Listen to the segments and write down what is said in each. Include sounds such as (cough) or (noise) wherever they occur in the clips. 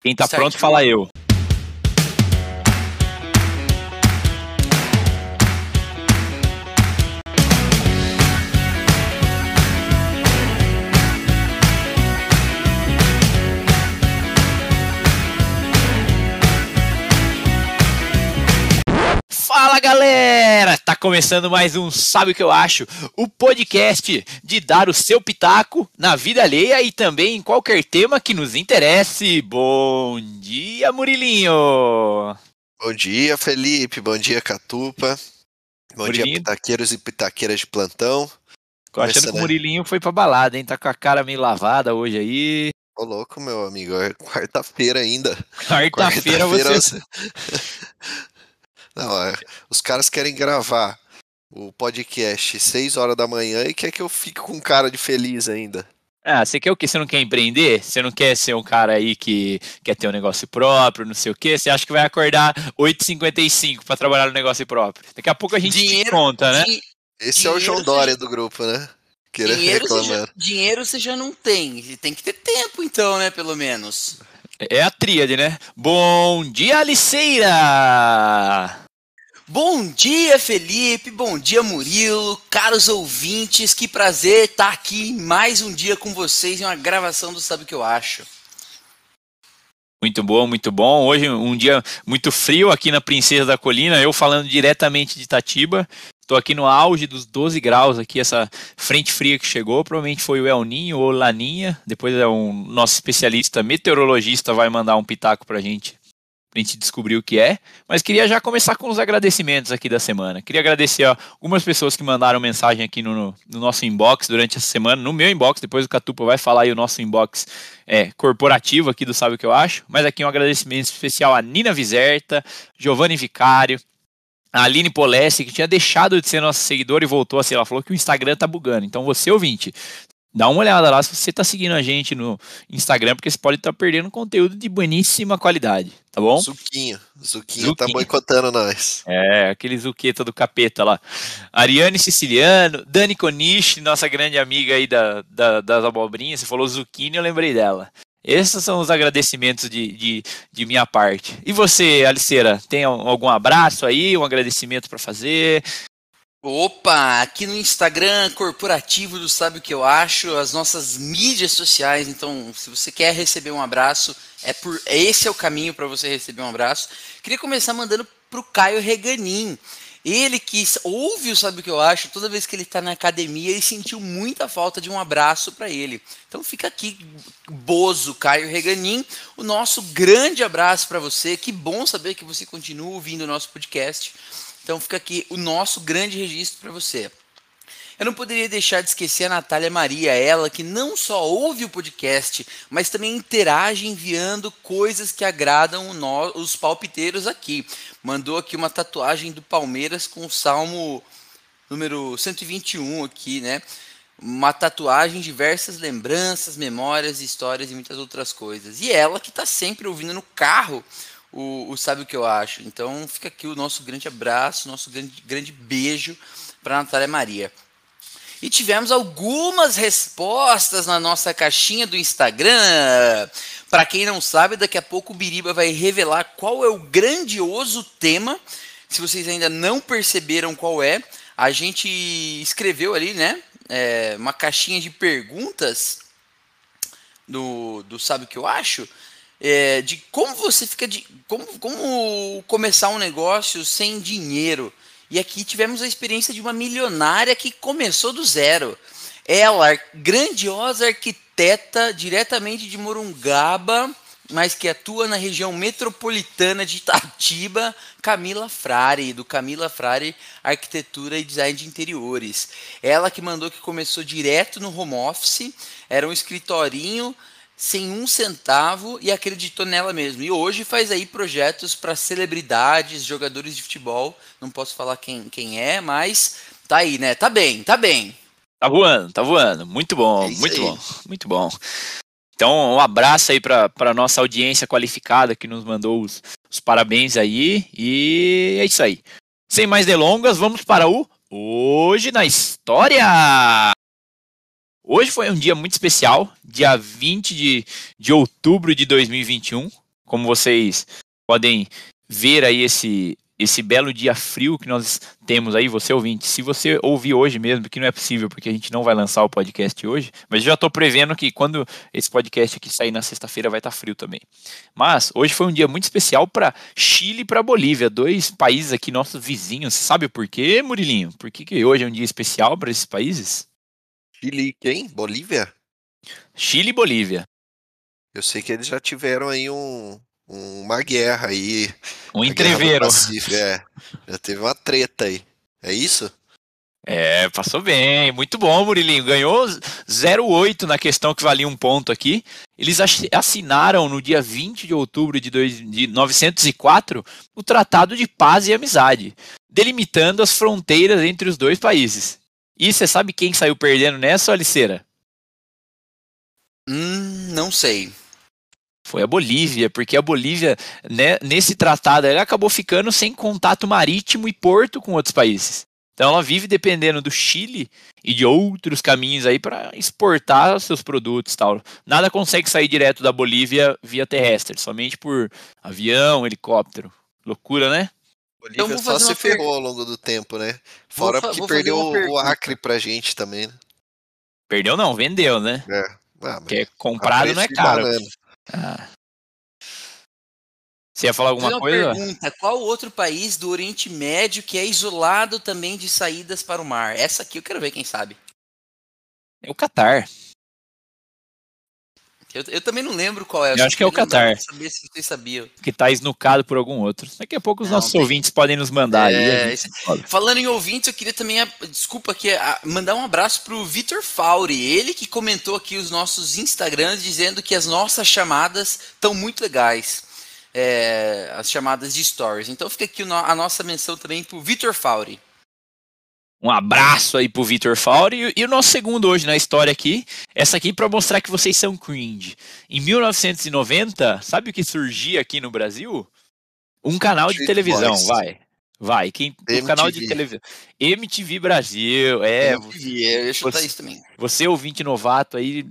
Quem tá certo. pronto, fala eu. Fala galera! Começando mais um Sabe o que eu acho? O podcast de dar o seu pitaco na vida alheia e também em qualquer tema que nos interesse. Bom dia, Murilinho! Bom dia, Felipe. Bom dia, Catupa. Bom Murilinho. dia, pitaqueiros e pitaqueiras de plantão. Tô achando que o Murilinho foi pra balada, hein? Tá com a cara meio lavada hoje aí. Ô, louco, meu amigo. É quarta-feira ainda. Quarta-feira quarta você. (laughs) (laughs) Não, é, os caras querem gravar o podcast 6 horas da manhã e quer que eu fique com cara de feliz ainda. Ah, você quer o quê? Você não quer empreender? Você não quer ser um cara aí que quer ter um negócio próprio, não sei o quê? Você acha que vai acordar 8h55 para trabalhar no negócio próprio? Daqui a pouco a gente dinheiro, te conta, né? Esse é o João Dória do grupo, né? Dinheiro você, já, dinheiro você já não tem. Tem que ter tempo, então, né? Pelo menos. É a tríade, né? Bom dia, Aliceira! Bom dia, Felipe. Bom dia, Murilo. Caros ouvintes, que prazer estar aqui mais um dia com vocês em uma gravação do Sabe o que eu acho. Muito bom, muito bom. Hoje um dia muito frio aqui na Princesa da Colina, eu falando diretamente de Itatiba. Estou aqui no auge dos 12 graus aqui, essa frente fria que chegou, provavelmente foi o El Ninho ou Laninha. Depois é um nosso especialista meteorologista vai mandar um pitaco para gente a gente descobrir o que é, mas queria já começar com os agradecimentos aqui da semana. Queria agradecer a algumas pessoas que mandaram mensagem aqui no, no, nosso inbox durante essa semana, no meu inbox, depois o Catupa vai falar aí o nosso inbox é, corporativo aqui do Sabe o que eu acho, mas aqui um agradecimento especial a Nina Viserta, Giovanni Vicário, a Aline Polessi, que tinha deixado de ser nossa seguidora e voltou a ser. Ela falou que o Instagram tá bugando. Então, você ouvinte, dá uma olhada lá se você está seguindo a gente no Instagram, porque você pode estar tá perdendo conteúdo de bueníssima qualidade, tá bom? Zuquinho, Zuquinho, tá boicotando nós. É, aquele Zuqueta do capeta lá. Ariane Siciliano, Dani Coniche, nossa grande amiga aí da, da, das abobrinhas, você falou Zucchini, eu lembrei dela. Esses são os agradecimentos de, de, de minha parte. E você, Aliceira, tem algum abraço aí, um agradecimento para fazer? Opa, aqui no Instagram corporativo do Sabe o que eu acho, as nossas mídias sociais. Então, se você quer receber um abraço, é por esse é o caminho para você receber um abraço. Queria começar mandando pro Caio Reganin. Ele que ouve o Sabe o que eu acho, toda vez que ele está na academia, ele sentiu muita falta de um abraço para ele. Então fica aqui, Bozo, Caio Reganin, o nosso grande abraço para você. Que bom saber que você continua ouvindo o nosso podcast. Então fica aqui o nosso grande registro para você. Eu não poderia deixar de esquecer a Natália Maria, ela que não só ouve o podcast, mas também interage enviando coisas que agradam os palpiteiros aqui. Mandou aqui uma tatuagem do Palmeiras com o Salmo número 121 aqui, né? Uma tatuagem, diversas lembranças, memórias, histórias e muitas outras coisas. E ela que está sempre ouvindo no carro o, o Sabe o que eu acho. Então fica aqui o nosso grande abraço, nosso grande, grande beijo para Natália Maria. E tivemos algumas respostas na nossa caixinha do Instagram. Para quem não sabe, daqui a pouco o Biriba vai revelar qual é o grandioso tema. Se vocês ainda não perceberam qual é, a gente escreveu ali, né? É, uma caixinha de perguntas do, do Sabe o que eu acho? É, de como você fica de como, como começar um negócio sem dinheiro. E aqui tivemos a experiência de uma milionária que começou do zero. Ela, grandiosa arquiteta diretamente de Morungaba, mas que atua na região metropolitana de Itatiba, Camila Frari, do Camila Frari Arquitetura e Design de Interiores. Ela que mandou que começou direto no home office, era um escritorinho sem um centavo e acreditou nela mesmo. E hoje faz aí projetos para celebridades, jogadores de futebol. Não posso falar quem, quem é, mas tá aí, né? Tá bem, tá bem. Tá voando, tá voando. Muito bom, é muito aí. bom, muito bom. Então, um abraço aí para a nossa audiência qualificada que nos mandou os, os parabéns aí. E é isso aí. Sem mais delongas, vamos para o Hoje na História! Hoje foi um dia muito especial, dia 20 de, de outubro de 2021. como vocês podem ver aí esse, esse belo dia frio que nós temos aí, você ouvinte, se você ouvir hoje mesmo, que não é possível porque a gente não vai lançar o podcast hoje, mas já estou prevendo que quando esse podcast aqui sair na sexta-feira vai estar tá frio também. Mas hoje foi um dia muito especial para Chile e para Bolívia, dois países aqui nossos vizinhos. Sabe por quê, Murilinho? Por que, que hoje é um dia especial para esses países? Chile, quem? Bolívia? Chile e Bolívia. Eu sei que eles já tiveram aí um, uma guerra aí. Um entreveiro. É, já teve uma treta aí. É isso? É, passou bem. Muito bom, Murilinho. Ganhou 0,8 na questão que valia um ponto aqui. Eles assinaram no dia 20 de outubro de, dois, de 904 o Tratado de Paz e Amizade, delimitando as fronteiras entre os dois países. E você sabe quem saiu perdendo nessa, Aliceira? Hum, não sei. Foi a Bolívia, porque a Bolívia, né, nesse tratado, ela acabou ficando sem contato marítimo e porto com outros países. Então ela vive dependendo do Chile e de outros caminhos aí para exportar seus produtos tal. Nada consegue sair direto da Bolívia via terrestre, somente por avião, helicóptero. Loucura, né? Bolívia então, só se ferrou ao longo do tempo, né? Fora que perdeu o Acre pra gente também. Né? Perdeu não, vendeu, né? É. Ah, Porque comprado não é caro. Ah. Você ia falar alguma uma coisa? Pergunta, qual outro país do Oriente Médio que é isolado também de saídas para o mar? Essa aqui eu quero ver quem sabe. É o Catar. Eu, eu, também não lembro qual é. Eu, eu acho que é o Qatar. Saber se vocês sabiam. Que está esnucado por algum outro. Daqui a pouco os não, nossos tem... ouvintes podem nos mandar. É, falando em ouvintes, eu queria também, desculpa aqui, mandar um abraço pro Vitor Fauri. Ele que comentou aqui os nossos Instagrams dizendo que as nossas chamadas estão muito legais. É, as chamadas de stories. Então fica aqui a nossa menção também pro Vitor Fauri. Um abraço aí pro Vitor Fauri. E, o nosso segundo hoje na história aqui, essa aqui para mostrar que vocês são cringe. Em 1990, sabe o que surgia aqui no Brasil? Um canal de televisão, vai. Vai, quem, o canal de televisão. MTV Brasil, é. MTV, você, isso também. Você, ouvinte novato aí,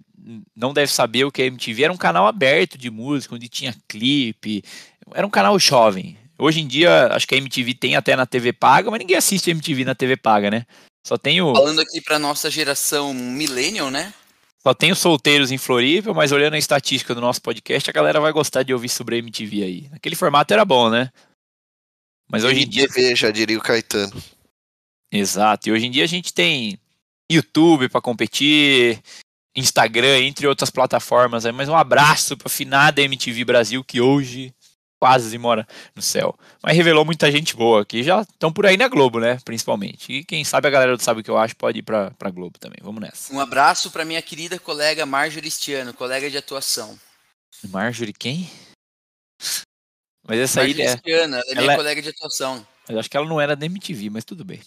não deve saber o que é MTV. Era um canal aberto de música, onde tinha clipe. Era um canal jovem. Hoje em dia, acho que a MTV tem até na TV paga, mas ninguém assiste MTV na TV paga, né? Só tem o. Falando aqui pra nossa geração millennial, né? Só tem os solteiros em Floripa, mas olhando a estatística do nosso podcast, a galera vai gostar de ouvir sobre a MTV aí. Aquele formato era bom, né? Mas hoje em dia. TV, já diria o Caetano. Exato. E hoje em dia a gente tem YouTube para competir, Instagram, entre outras plataformas. Mas um abraço para a finada MTV Brasil, que hoje quase mora no céu. Mas revelou muita gente boa que já estão por aí na Globo, né? Principalmente. E quem sabe a galera do Sabe o que eu acho pode ir pra, pra Globo também. Vamos nessa. Um abraço para minha querida colega Marjorie Stiano, colega de atuação. Marjorie quem? Mas essa Marjorie aí é. Stiano, ela é minha ela... É colega de atuação. Eu acho que ela não era da MTV, mas tudo bem.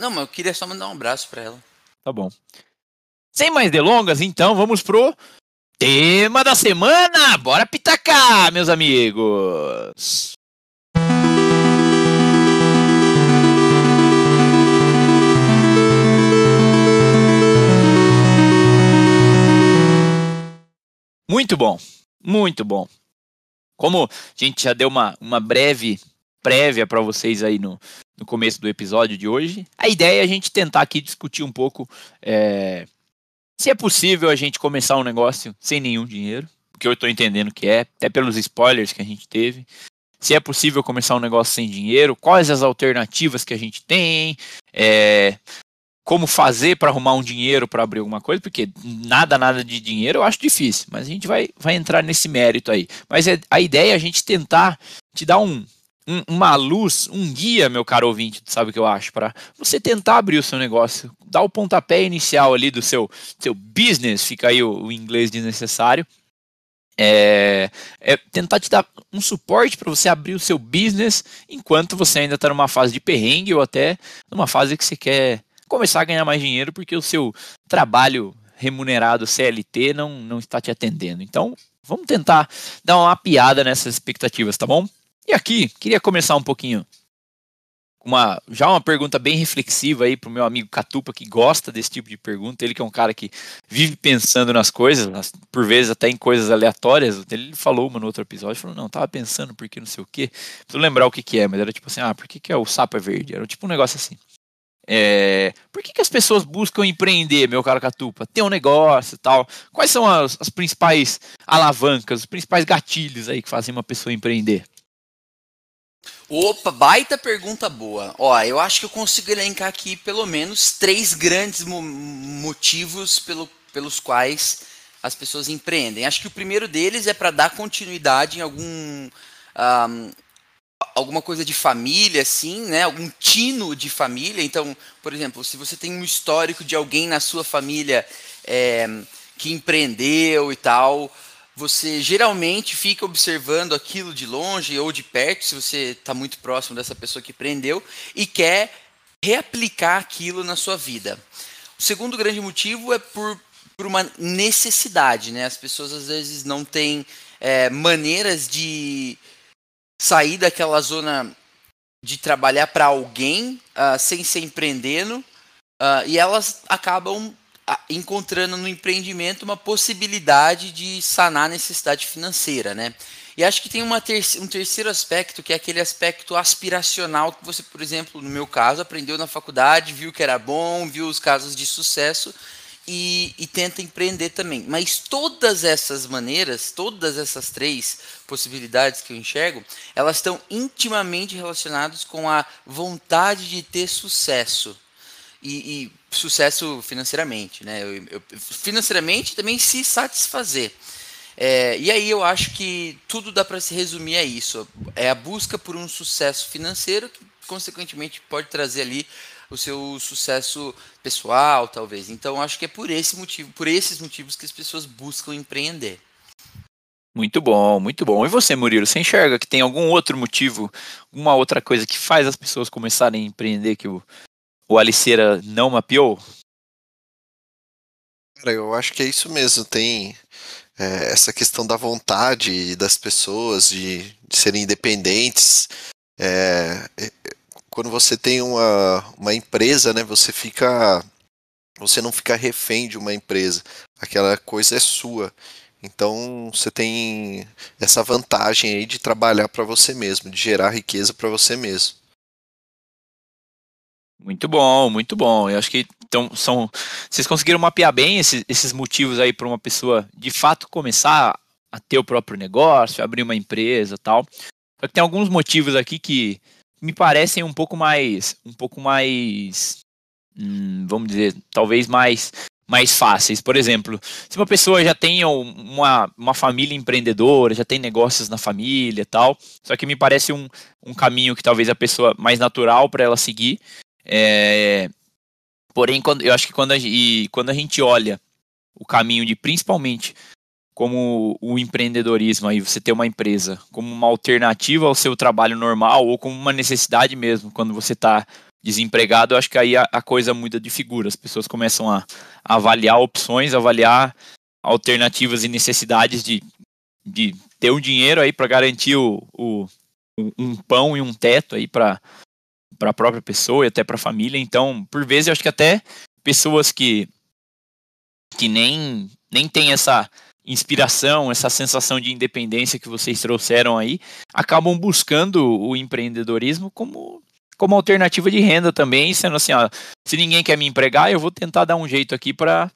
Não, mas eu queria só mandar um abraço para ela. Tá bom. Sem mais delongas, então, vamos pro Tema da semana, bora pitacar, meus amigos. Muito bom, muito bom. Como a gente já deu uma, uma breve prévia para vocês aí no, no começo do episódio de hoje, a ideia é a gente tentar aqui discutir um pouco é, se é possível a gente começar um negócio sem nenhum dinheiro, porque eu estou entendendo que é, até pelos spoilers que a gente teve. Se é possível começar um negócio sem dinheiro, quais as alternativas que a gente tem, é, como fazer para arrumar um dinheiro para abrir alguma coisa, porque nada, nada de dinheiro eu acho difícil, mas a gente vai, vai entrar nesse mérito aí. Mas é, a ideia é a gente tentar te dar um, um, uma luz, um guia, meu caro ouvinte, sabe o que eu acho, para você tentar abrir o seu negócio, dar o pontapé inicial ali do seu, seu business, fica aí o, o inglês desnecessário, é, é, tentar te dar um suporte para você abrir o seu business enquanto você ainda está numa fase de perrengue ou até numa fase que você quer começar a ganhar mais dinheiro porque o seu trabalho remunerado CLT não, não está te atendendo. Então, vamos tentar dar uma piada nessas expectativas, tá bom? E aqui, queria começar um pouquinho uma já uma pergunta bem reflexiva aí pro meu amigo Catupa que gosta desse tipo de pergunta, ele que é um cara que vive pensando nas coisas, por vezes até em coisas aleatórias. Ele falou uma no outro episódio, falou: "Não, tava pensando porque não sei o quê". Preciso lembrar o que que é, mas era tipo assim: "Ah, por que que é o sapo é verde?". Era tipo um negócio assim. É, por que, que as pessoas buscam empreender, meu caro Catupa? Ter um negócio e tal. Quais são as, as principais alavancas, os principais gatilhos aí que fazem uma pessoa empreender? Opa, baita pergunta boa. Ó, eu acho que eu consigo elencar aqui pelo menos três grandes mo motivos pelo, pelos quais as pessoas empreendem. Acho que o primeiro deles é para dar continuidade em algum um, alguma coisa de família, assim, né? Algum tino de família. Então, por exemplo, se você tem um histórico de alguém na sua família é, que empreendeu e tal, você geralmente fica observando aquilo de longe ou de perto, se você está muito próximo dessa pessoa que prendeu, e quer reaplicar aquilo na sua vida. O segundo grande motivo é por, por uma necessidade, né? As pessoas às vezes não têm é, maneiras de sair daquela zona de trabalhar para alguém uh, sem ser empreendendo, uh, e elas acabam encontrando no empreendimento uma possibilidade de sanar a necessidade financeira, né? E acho que tem ter um terceiro aspecto, que é aquele aspecto aspiracional que você, por exemplo, no meu caso, aprendeu na faculdade, viu que era bom, viu os casos de sucesso e, e tenta empreender também. Mas todas essas maneiras, todas essas três possibilidades que eu enxergo, elas estão intimamente relacionadas com a vontade de ter sucesso e, e sucesso financeiramente, né? Eu, eu, financeiramente também se satisfazer. É, e aí eu acho que tudo dá para se resumir a isso. É a busca por um sucesso financeiro que, consequentemente, pode trazer ali o seu sucesso pessoal, talvez. Então, acho que é por esse motivo, por esses motivos que as pessoas buscam empreender. Muito bom, muito bom. E você, Murilo, você enxerga que tem algum outro motivo, uma outra coisa que faz as pessoas começarem a empreender que o, o Aliceira não mapeou? Cara, eu acho que é isso mesmo. Tem é, essa questão da vontade das pessoas de, de serem independentes. É, é, quando você tem uma, uma empresa, né, você fica. Você não fica refém de uma empresa. Aquela coisa é sua. Então você tem essa vantagem aí de trabalhar para você mesmo, de gerar riqueza para você mesmo. Muito bom, muito bom. Eu acho que então, são. Vocês conseguiram mapear bem esses, esses motivos aí para uma pessoa de fato começar a ter o próprio negócio, abrir uma empresa tal. Só que tem alguns motivos aqui que me parecem um pouco mais. Um pouco mais. Hum, vamos dizer, talvez mais mais fáceis. Por exemplo, se uma pessoa já tem uma, uma família empreendedora, já tem negócios na família tal, só que me parece um, um caminho que talvez a pessoa mais natural para ela seguir é, porém, quando, eu acho que quando a, e, quando a gente olha o caminho de principalmente como o empreendedorismo, aí você ter uma empresa como uma alternativa ao seu trabalho normal ou como uma necessidade mesmo, quando você está desempregado, eu acho que aí a, a, coisa muda de figura. As pessoas começam a, a avaliar opções, avaliar alternativas e necessidades de, de ter um dinheiro aí para garantir o, o, um pão e um teto aí para para a própria pessoa e até para a família. Então, por vezes, eu acho que até pessoas que que nem nem tem essa inspiração, essa sensação de independência que vocês trouxeram aí, acabam buscando o empreendedorismo como como alternativa de renda também, sendo assim, ó, se ninguém quer me empregar, eu vou tentar dar um jeito aqui para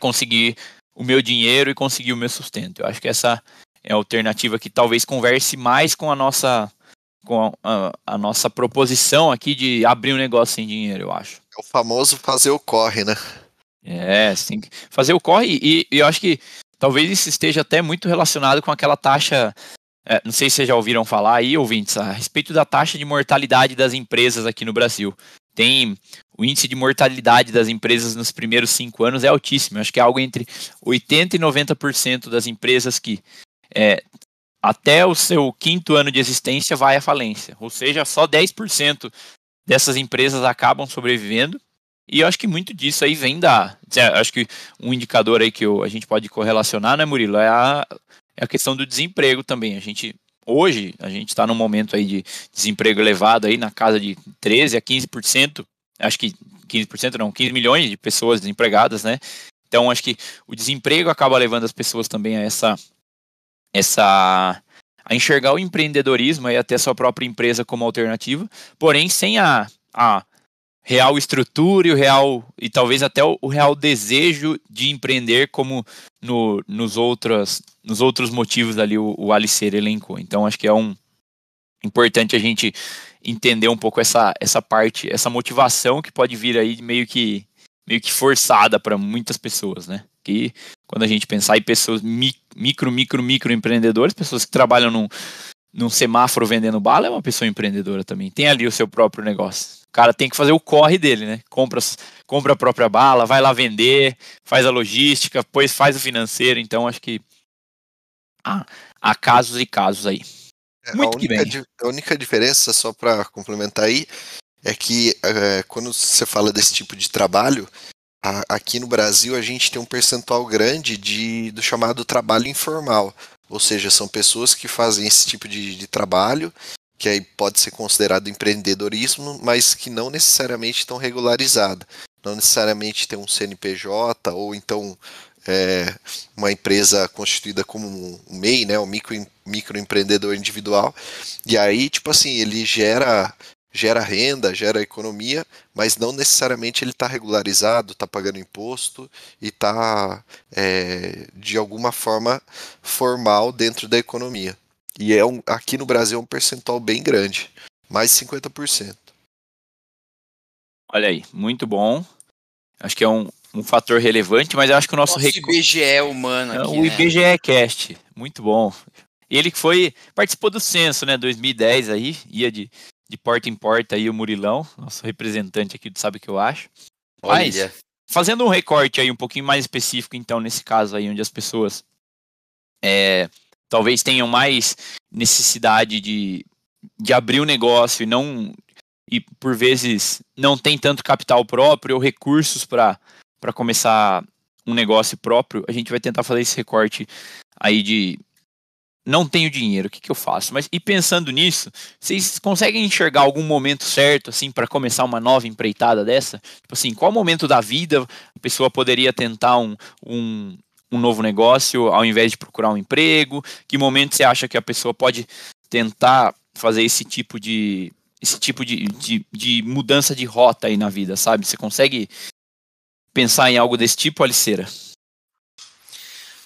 conseguir o meu dinheiro e conseguir o meu sustento. Eu acho que essa é a alternativa que talvez converse mais com a nossa com a, a, nossa proposição aqui de abrir um negócio sem dinheiro, eu acho. É o famoso fazer o corre, né? É, tem que fazer o corre e, e eu acho que talvez isso esteja até muito relacionado com aquela taxa. É, não sei se vocês já ouviram falar aí, ouvintes, a respeito da taxa de mortalidade das empresas aqui no Brasil. Tem o índice de mortalidade das empresas nos primeiros cinco anos é altíssimo. Eu acho que é algo entre 80% e 90% das empresas que é, até o seu quinto ano de existência vai à falência. Ou seja, só 10% dessas empresas acabam sobrevivendo. E eu acho que muito disso aí vem da. Acho que um indicador aí que eu, a gente pode correlacionar, né, Murilo? É a, é a questão do desemprego também. A gente hoje a gente está num momento aí de desemprego elevado aí na casa de 13 a 15%, acho que 15% não, 15 milhões de pessoas desempregadas, né? Então acho que o desemprego acaba levando as pessoas também a essa essa a enxergar o empreendedorismo e até sua própria empresa como alternativa, porém sem a, a real estrutura e o real e talvez até o, o real desejo de empreender como no, nos outros nos outros motivos ali o, o Alicer elencou. Então acho que é um importante a gente entender um pouco essa essa parte, essa motivação que pode vir aí meio que meio que forçada para muitas pessoas, né? Que quando a gente pensar em pessoas micro, micro, micro empreendedores, pessoas que trabalham num, num semáforo vendendo bala, é uma pessoa empreendedora também. Tem ali o seu próprio negócio. O cara tem que fazer o corre dele, né? Compra, compra a própria bala, vai lá vender, faz a logística, depois faz o financeiro. Então, acho que há, há casos e casos aí. É, Muito a única, bem. A única diferença, só para complementar aí, é que é, quando você fala desse tipo de trabalho, a, aqui no Brasil a gente tem um percentual grande de, do chamado trabalho informal. Ou seja, são pessoas que fazem esse tipo de, de trabalho que aí pode ser considerado empreendedorismo, mas que não necessariamente estão regularizadas. Não necessariamente tem um CNPJ ou então é, uma empresa constituída como um MEI, né, um micro, microempreendedor individual. E aí, tipo assim, ele gera gera renda, gera economia, mas não necessariamente ele está regularizado, está pagando imposto e está é, de alguma forma formal dentro da economia. E é um, aqui no Brasil é um percentual bem grande, mais de 50%. Olha aí, muito bom. Acho que é um, um fator relevante, mas eu acho que o nosso... Nosso rec... IBGE é humano aqui, O IBGE né? Cast, muito bom. Ele que foi, participou do censo, né, 2010 aí, ia de, de porta em porta aí o Murilão, nosso representante aqui do Sabe o que eu acho. Mas, Olha. fazendo um recorte aí um pouquinho mais específico, então, nesse caso aí, onde as pessoas é, talvez tenham mais necessidade de, de abrir o um negócio e não e por vezes não tem tanto capital próprio ou recursos para começar um negócio próprio, a gente vai tentar fazer esse recorte aí de não tenho dinheiro, o que, que eu faço? Mas e pensando nisso, vocês conseguem enxergar algum momento certo assim para começar uma nova empreitada dessa? Tipo assim, qual momento da vida a pessoa poderia tentar um, um, um novo negócio ao invés de procurar um emprego? Que momento você acha que a pessoa pode tentar fazer esse tipo de esse tipo de, de, de mudança de rota aí na vida, sabe? Você consegue pensar em algo desse tipo, Aliceira?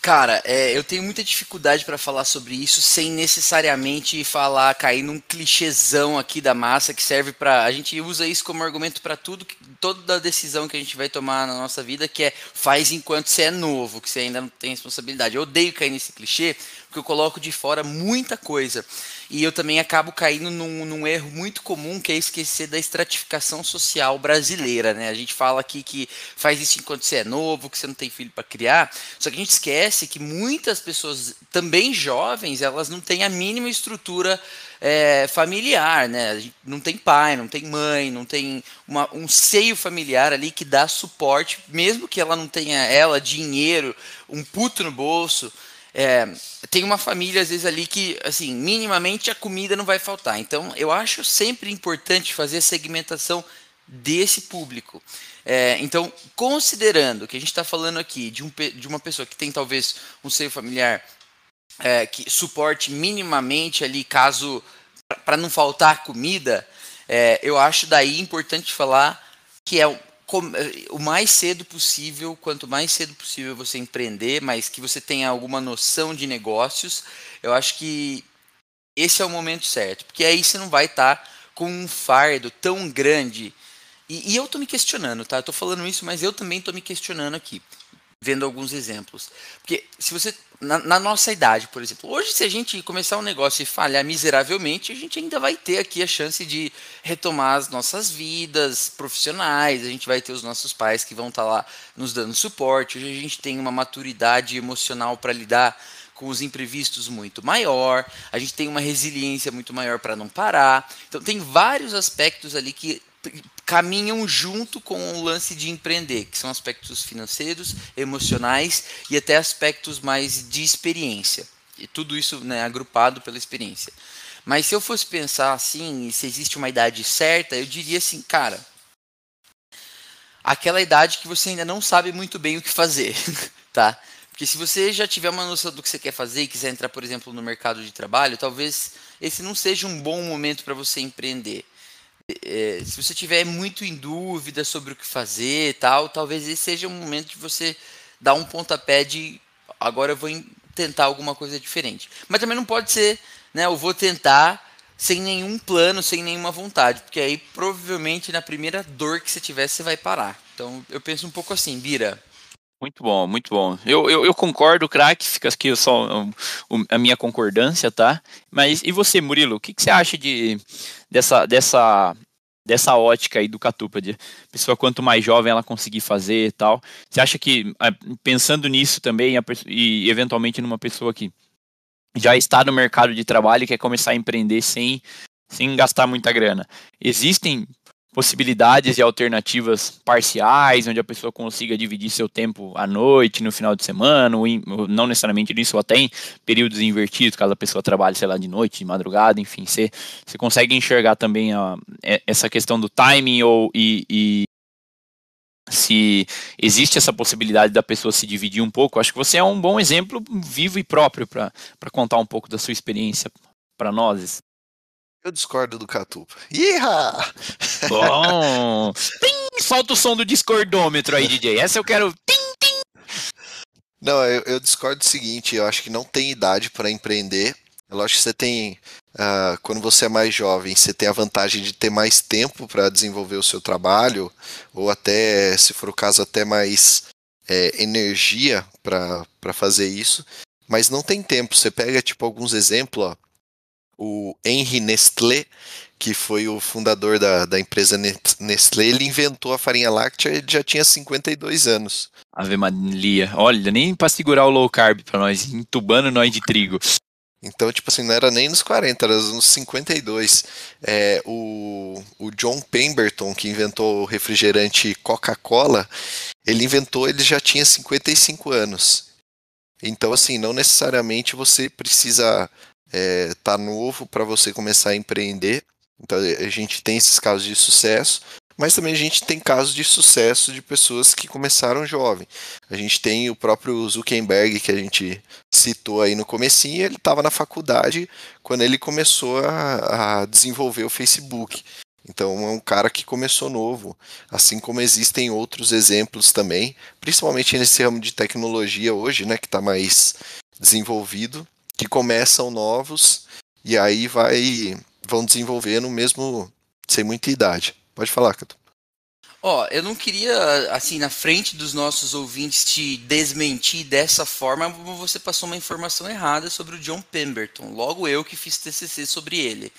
Cara, é, eu tenho muita dificuldade para falar sobre isso sem necessariamente falar, cair num clichêzão aqui da massa que serve para A gente usa isso como argumento para tudo, toda decisão que a gente vai tomar na nossa vida, que é faz enquanto você é novo, que você ainda não tem responsabilidade. Eu odeio cair nesse clichê, porque eu coloco de fora muita coisa. E eu também acabo caindo num, num, erro muito comum, que é esquecer da estratificação social brasileira. Né? A gente fala aqui que faz isso enquanto você é novo, que você não tem filho para criar. Só que a gente esquece que muitas pessoas, também jovens, elas não têm a mínima estrutura é, familiar, né? Não tem pai, não tem mãe, não tem uma, um seio familiar ali que dá suporte, mesmo que ela não tenha ela dinheiro, um puto no bolso. É, tem uma família, às vezes, ali que, assim, minimamente a comida não vai faltar. Então, eu acho sempre importante fazer a segmentação desse público. É, então, considerando que a gente está falando aqui de, um, de, uma pessoa que tem talvez um seio familiar é, que suporte minimamente ali, caso para não faltar comida, é, eu acho daí importante falar que é o mais cedo possível, quanto mais cedo possível você empreender, mas que você tenha alguma noção de negócios, eu acho que esse é o momento certo, porque aí você não vai estar tá com um fardo tão grande. E, e eu estou me questionando, tá? Estou falando isso, mas eu também estou me questionando aqui vendo alguns exemplos. Porque se você. Na, na, nossa idade, por exemplo, hoje, se a gente começar um negócio e falhar miseravelmente, a gente ainda vai ter aqui a chance de retomar as nossas vidas profissionais, a gente vai ter os nossos pais que vão estar tá lá nos dando suporte. Hoje a gente tem uma maturidade emocional para lidar com os imprevistos muito maior, a gente tem uma resiliência muito maior para não parar. Então tem vários aspectos ali que caminham junto com o lance de empreender, que são aspectos financeiros, emocionais e até aspectos mais de experiência. e tudo isso né, agrupado pela experiência. Mas se eu fosse pensar assim, se existe uma idade certa, eu diria assim, cara, aquela idade que você ainda não sabe muito bem o que fazer, (laughs) tá? Porque se você já tiver uma noção do que você quer fazer e quiser entrar, por exemplo, no mercado de trabalho, talvez esse não seja um bom momento para você empreender. É, se você tiver muito em dúvida sobre o que fazer tal, talvez esse seja um momento de você dar um pontapé de agora eu vou tentar alguma coisa diferente. Mas também não pode ser, né, eu vou tentar sem nenhum plano, sem nenhuma vontade, porque aí provavelmente na primeira dor que você tiver você vai parar. Então eu penso um pouco assim, Bira. Muito bom, muito bom. Eu, eu, eu concordo, craque, fica aqui só a minha concordância, tá? Mas e você, Murilo, o que, que você acha de, dessa, dessa dessa ótica aí do Catupa, de pessoa quanto mais jovem ela conseguir fazer e tal. Você acha que, pensando nisso também, e eventualmente numa pessoa que já está no mercado de trabalho e quer começar a empreender sem, sem gastar muita grana, existem possibilidades e alternativas parciais, onde a pessoa consiga dividir seu tempo à noite, no final de semana, ou, não necessariamente nisso, ou até em períodos invertidos, caso a pessoa trabalhe, sei lá, de noite, de madrugada, enfim, você, consegue enxergar também a, essa questão do timing ou, e, e se existe essa possibilidade da pessoa se dividir um pouco, acho que você é um bom exemplo vivo e próprio para contar um pouco da sua experiência para nós. Eu discordo do Catupa. Iha! Bom! (laughs) Tim! Solta o som do discordômetro aí, DJ. Essa eu quero. Tim, tim. Não, eu, eu discordo do seguinte: eu acho que não tem idade para empreender. Eu acho que você tem. Uh, quando você é mais jovem, você tem a vantagem de ter mais tempo para desenvolver o seu trabalho, ou até, se for o caso, até mais é, energia para fazer isso. Mas não tem tempo. Você pega, tipo, alguns exemplos, ó o Henri Nestlé, que foi o fundador da, da empresa Nestlé, ele inventou a farinha láctea ele já tinha 52 anos. Ave Maria, olha, nem para segurar o low carb para nós, entubando nós de trigo. Então, tipo assim, não era nem nos 40, era nos 52. É, o, o John Pemberton, que inventou o refrigerante Coca-Cola, ele inventou, ele já tinha 55 anos. Então, assim, não necessariamente você precisa é, tá novo para você começar a empreender. Então a gente tem esses casos de sucesso, mas também a gente tem casos de sucesso de pessoas que começaram jovem. A gente tem o próprio Zuckerberg que a gente citou aí no comecinho, ele estava na faculdade quando ele começou a, a, desenvolver o Facebook. Então é um cara que começou novo, assim como existem outros exemplos também, principalmente nesse ramo de tecnologia hoje, né, que está mais desenvolvido que começam novos e aí vai vão desenvolvendo mesmo sem muita idade. Pode falar, Cato. Ó, oh, eu não queria, assim, na frente dos nossos ouvintes te desmentir dessa forma, você passou uma informação errada sobre o John Pemberton. Logo eu que fiz TCC sobre ele.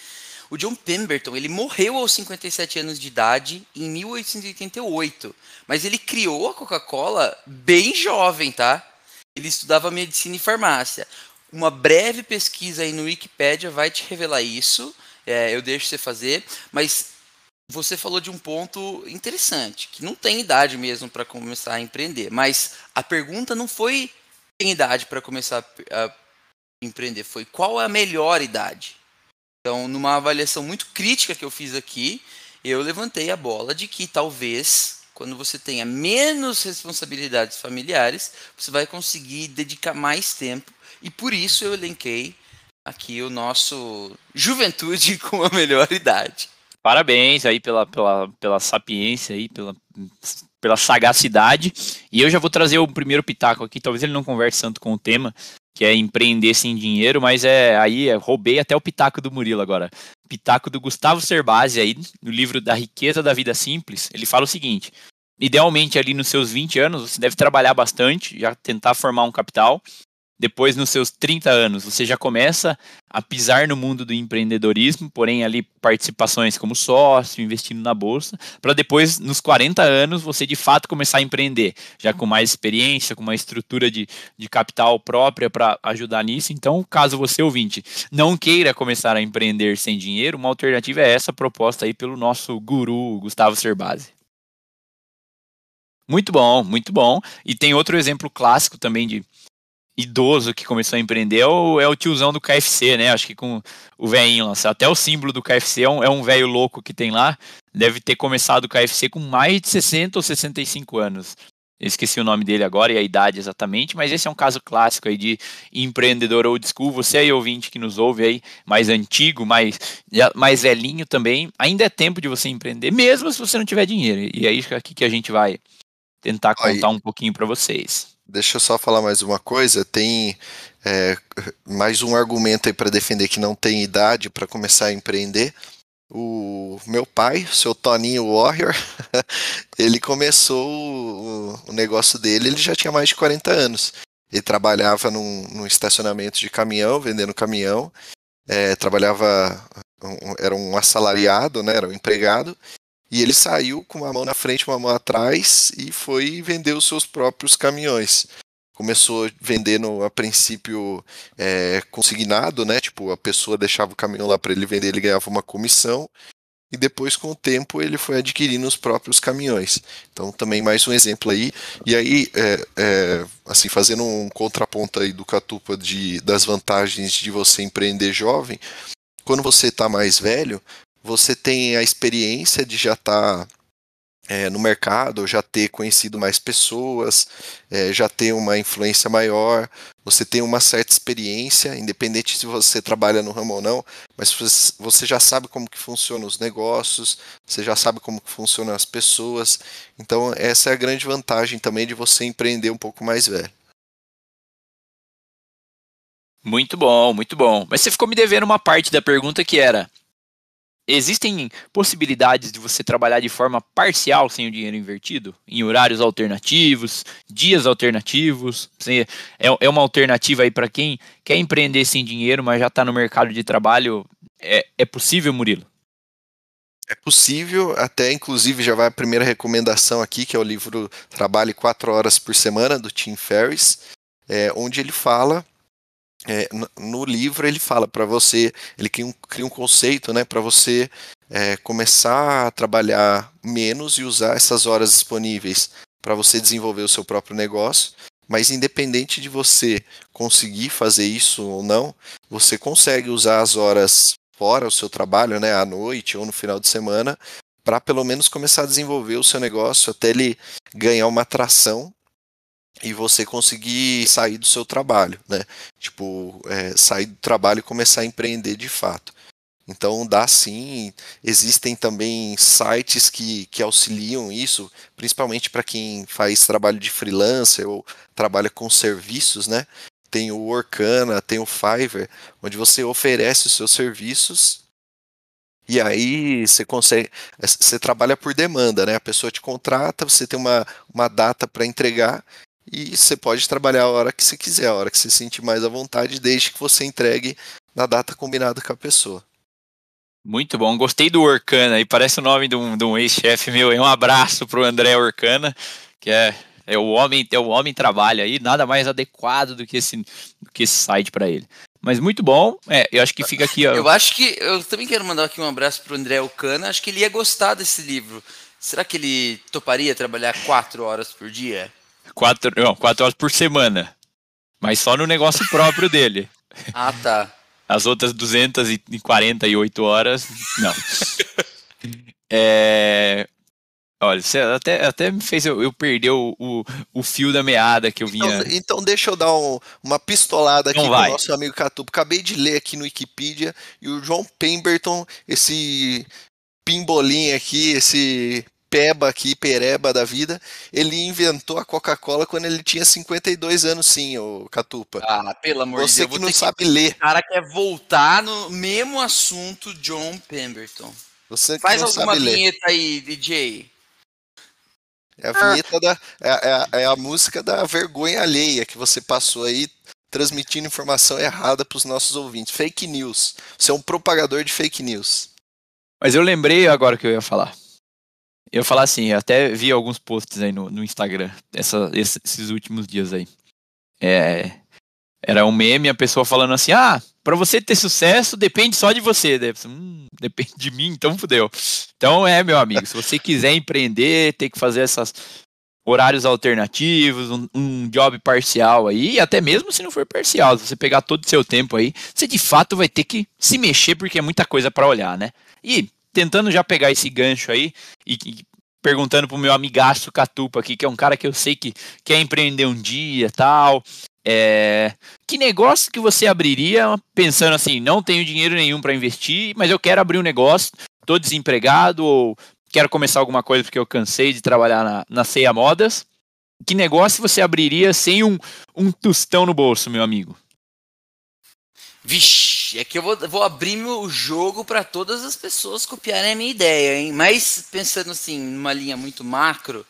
O John Pemberton, ele morreu aos 57 anos de idade em 1888, mas ele criou a Coca-Cola bem jovem, tá? Ele estudava medicina e farmácia. Uma breve pesquisa aí no Wikipedia vai te revelar isso. É, eu deixo você fazer, mas você falou de um ponto interessante, que não tem idade mesmo para começar a empreender. Mas a pergunta não foi tem idade para começar a, empreender, foi qual é a melhor idade. Então, numa avaliação muito crítica que eu fiz aqui, eu levantei a bola de que talvez quando você tenha menos responsabilidades familiares, você vai conseguir dedicar mais tempo e por isso eu elenquei aqui o nosso Juventude (laughs) com a melhor idade. Parabéns aí pela, pela, pela sapiência aí, pela, pela sagacidade. E eu já vou trazer o primeiro pitaco aqui, talvez ele não converse tanto com o tema, que é empreender sem dinheiro, mas é aí é, roubei até o pitaco do Murilo agora. Pitaco do Gustavo Cerbasi aí, no livro Da Riqueza da Vida Simples, ele fala o seguinte: idealmente ali nos seus 20 anos, você deve trabalhar bastante, já tentar formar um capital, depois, nos seus 30 anos, você já começa a pisar no mundo do empreendedorismo, porém ali participações como sócio, investindo na bolsa, para depois, nos 40 anos, você de fato começar a empreender, já com mais experiência, com uma estrutura de, de capital própria para ajudar nisso. Então, caso você, ouvinte, não queira começar a empreender sem dinheiro, uma alternativa é essa proposta aí pelo nosso guru Gustavo Cerbasi. Muito bom, muito bom. E tem outro exemplo clássico também de idoso que começou a empreender é o, é o tiozão do KFC, né? Acho que com o velhinho lá. Até o símbolo do KFC é um, é um velho louco que tem lá. Deve ter começado o KFC com mais de 60 ou 65 anos. Eu esqueci o nome dele agora e a idade exatamente, mas esse é um caso clássico aí de empreendedor old school. Você aí, ouvinte que nos ouve aí, mais antigo, mais, mais velhinho também, ainda é tempo de você empreender, mesmo se você não tiver dinheiro. E é isso aqui que a gente vai tentar contar um pouquinho para vocês. Deixa eu só falar mais uma coisa. Tem é, mais um argumento aí para defender que não tem idade para começar a empreender o meu pai, seu Toninho Warrior, (laughs) ele começou o, o, negócio dele, ele já tinha mais de 40 anos. Ele trabalhava num, num estacionamento de caminhão, vendendo caminhão, é, trabalhava, um, era um assalariado, né, era um empregado, e ele saiu com uma mão na frente, uma mão atrás e foi vender os seus próprios caminhões começou vendendo a princípio é, consignado, né? Tipo, a pessoa deixava o caminhão lá para ele vender, ele ganhava uma comissão. E depois, com o tempo, ele foi adquirindo os próprios caminhões. Então, também mais um exemplo aí. E aí, é, é, assim, fazendo um contraponto aí do Catupa de, das vantagens de você empreender jovem, quando você está mais velho, você tem a experiência de já estar tá é, no mercado, já ter conhecido mais pessoas, é, já ter uma influência maior, você tem uma certa experiência, independente se você trabalha no ramo ou não, mas você já sabe como que funcionam os negócios, você já sabe como que funcionam as pessoas, então essa é a grande vantagem também de você empreender um pouco mais velho. Muito bom, muito bom. Mas você ficou me devendo uma parte da pergunta que era: Existem possibilidades de você trabalhar de forma parcial sem o dinheiro invertido? Em horários alternativos, dias alternativos? É, é uma alternativa aí para quem quer empreender sem dinheiro, mas já está no mercado de trabalho? É, é possível, Murilo? É possível, até inclusive já vai a primeira recomendação aqui, que é o livro Trabalhe 4 Horas por Semana, do Tim Ferriss, é, onde ele fala é, no livro ele fala para você, ele cria um, cria um conceito né, para você é, começar a trabalhar menos e usar essas horas disponíveis para você desenvolver o seu próprio negócio. Mas independente de você conseguir fazer isso ou não, você consegue usar as horas fora o seu trabalho, né, à noite ou no final de semana, para pelo menos começar a desenvolver o seu negócio até ele ganhar uma atração e você conseguir sair do seu trabalho, né? Tipo, é, sair do trabalho e começar a empreender de fato. Então dá sim, existem também sites que, que auxiliam isso, principalmente para quem faz trabalho de freelancer ou trabalha com serviços, né? Tem o Workana, tem o Fiverr, onde você oferece os seus serviços e aí você consegue, você trabalha por demanda, né? A pessoa te contrata, você tem uma, uma data para entregar e você pode trabalhar a hora que você quiser, a hora que você sentir mais à vontade, desde que você entregue na data combinada com a pessoa. Muito bom, gostei do Orcana, e parece o nome de um, um ex-chefe meu. Um abraço para o André Orcana, que é, é o homem, é o homem trabalha aí, nada mais adequado do que esse, do que esse site para ele. Mas muito bom, é, eu acho que fica aqui. Ó. Eu acho que eu também quero mandar aqui um abraço para o André Orcana, acho que ele ia gostar desse livro. Será que ele toparia trabalhar quatro horas por dia? Quatro, não, quatro horas por semana. Mas só no negócio (laughs) próprio dele. Ah, tá. As outras 248 horas, não. (laughs) é, Olha, você até, até me fez eu, eu perder o, o, o, fio da meada que eu vinha. Então, então deixa eu dar um, uma pistolada aqui então pro nosso amigo Catupo. Acabei de ler aqui no Wikipedia e o João Pemberton, esse pimbolim aqui, esse peba aqui, pereba da vida, ele inventou a Coca-Cola quando ele tinha 52 anos, sim, o Catupa. Ah, pelo amor Você de Deus. Você que não sabe que... ler. O cara quer voltar no mesmo assunto, John Pemberton. Você que Faz não alguma sabe vinheta ler. aí, DJ. É a vinheta ah. da. É, é, é, a música da vergonha alheia que você passou aí, transmitindo informação errada para os nossos ouvintes. Fake news. Você é um propagador de fake news. Mas eu lembrei agora que eu ia falar. Eu falar assim, eu até vi alguns posts aí no, no Instagram essa, esses últimos dias aí. É, era um meme, a pessoa falando assim, ah, para você ter sucesso depende só de você. Hum, depende de mim, então fudeu. Então é, meu amigo, se você quiser empreender, tem que fazer essas horários alternativos, um, um, job parcial aí, até mesmo se não for parcial, se você pegar todo o seu tempo aí, você de fato vai ter que se mexer porque é muita coisa para olhar, né? E tentando já pegar esse gancho aí e, e perguntando pro meu amigaço Catupa aqui, que é um cara que eu sei que quer empreender um dia, tal, é, que negócio que você abriria pensando assim, não tenho dinheiro nenhum para investir, mas eu quero abrir um negócio, tô desempregado ou quero começar alguma coisa porque eu cansei de trabalhar na, na Ceia Modas. Que negócio você abriria sem um, um tostão no bolso, meu amigo? Vixe, é que eu vou, vou abrir o jogo para todas as pessoas copiarem a minha ideia, hein? Mas pensando assim, numa linha muito macro,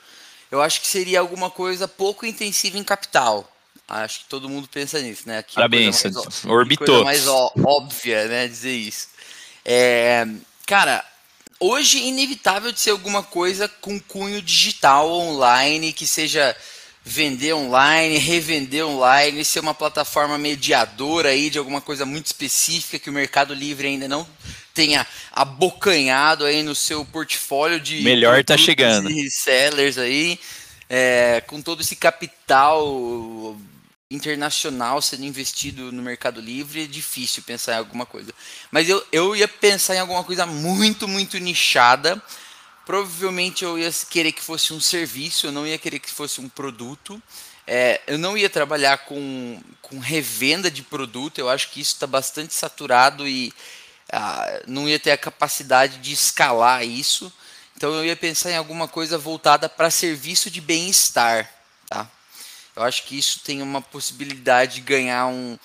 eu acho que seria alguma coisa pouco intensiva em capital. Acho que todo mundo pensa nisso, né? Aqui Parabéns, mais, orbitou. Coisa mais ó, óbvia, né? Dizer isso. É, cara, hoje inevitável de ser alguma coisa com cunho digital online, que seja vender online, revender online, ser uma plataforma mediadora aí de alguma coisa muito específica que o Mercado Livre ainda não tenha abocanhado aí no seu portfólio de melhor tá chegando sellers aí, é, com todo esse capital internacional sendo investido no Mercado Livre, é difícil pensar em alguma coisa. Mas eu, eu ia pensar em alguma coisa muito, muito nichada. Provavelmente eu ia querer que fosse um serviço, eu não ia querer que fosse um produto. É, eu não ia trabalhar com, com revenda de produto, eu acho que isso está bastante saturado e ah, não ia ter a capacidade de escalar isso. Então eu ia pensar em alguma coisa voltada para serviço de bem-estar. Tá? Eu acho que isso tem uma possibilidade de ganhar um,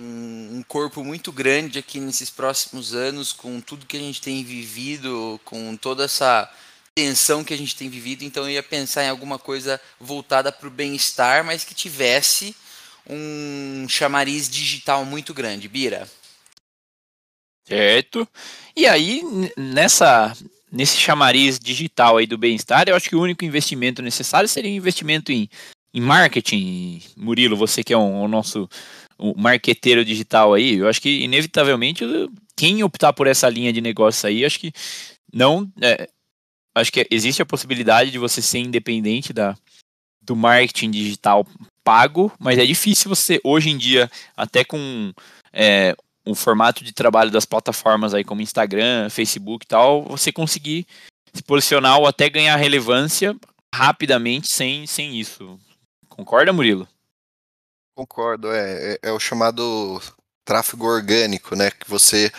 um, corpo muito grande aqui nesses próximos anos, com tudo que a gente tem vivido, com toda essa tensão que a gente tem vivido. Então eu ia pensar em alguma coisa voltada para o bem-estar, mas que tivesse um chamariz digital muito grande. Bira. Certo. E aí, nessa, nesse chamariz digital aí do bem-estar, eu acho que o único investimento necessário seria um investimento em em marketing, Murilo, você que é um, o nosso um marqueteiro digital aí, eu acho que inevitavelmente quem optar por essa linha de negócio aí, acho que não, é, acho que existe a possibilidade de você ser independente da do marketing digital pago, mas é difícil você hoje em dia, até com é, o formato de trabalho das plataformas aí como Instagram, Facebook e tal, você conseguir se posicionar ou até ganhar relevância rapidamente sem, sem isso. Concorda, Murilo? Concordo, é, é, é, o chamado tráfego orgânico, né? Que você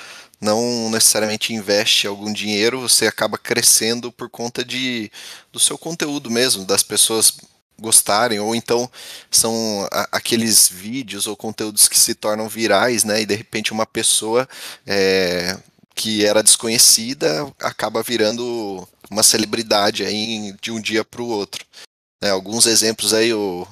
não necessariamente investe algum dinheiro, você acaba crescendo por conta de, do seu conteúdo mesmo, das pessoas gostarem, ou então são aqueles vídeos ou conteúdos que se tornam virais, né? E de repente uma pessoa é, que era desconhecida acaba virando uma celebridade aí de um dia para o outro. Né, alguns exemplos aí, o,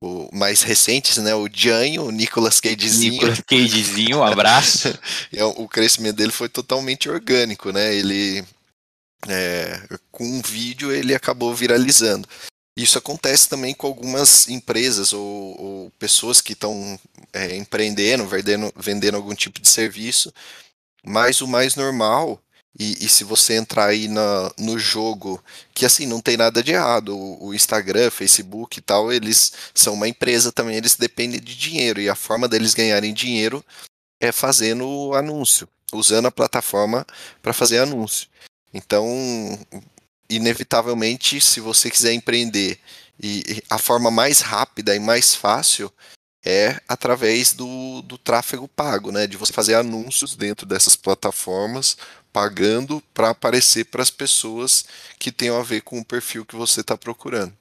o mais recentes, né? O Janho, o Nicolas Cagezinho. Nicolas Cagezinho, um abraço. (laughs) É, o crescimento dele foi totalmente orgânico, né? Ele é, com um vídeo ele acabou viralizando. Isso acontece também com algumas empresas ou, ou pessoas que estão é, empreendendo, vendendo, vendendo algum tipo de serviço. Mas o mais normal e, e, se você entrar aí na, no jogo, que assim, não tem nada de errado, o, o, Instagram, Facebook e tal, eles são uma empresa também, eles dependem de dinheiro, e a forma deles ganharem dinheiro é fazendo anúncio, usando a plataforma para fazer anúncio. Então, inevitavelmente, se você quiser empreender, e, a forma mais rápida e mais fácil é através do, do tráfego pago, né? De você fazer anúncios dentro dessas plataformas pagando para aparecer para as pessoas que tenham a ver com o perfil que você está procurando.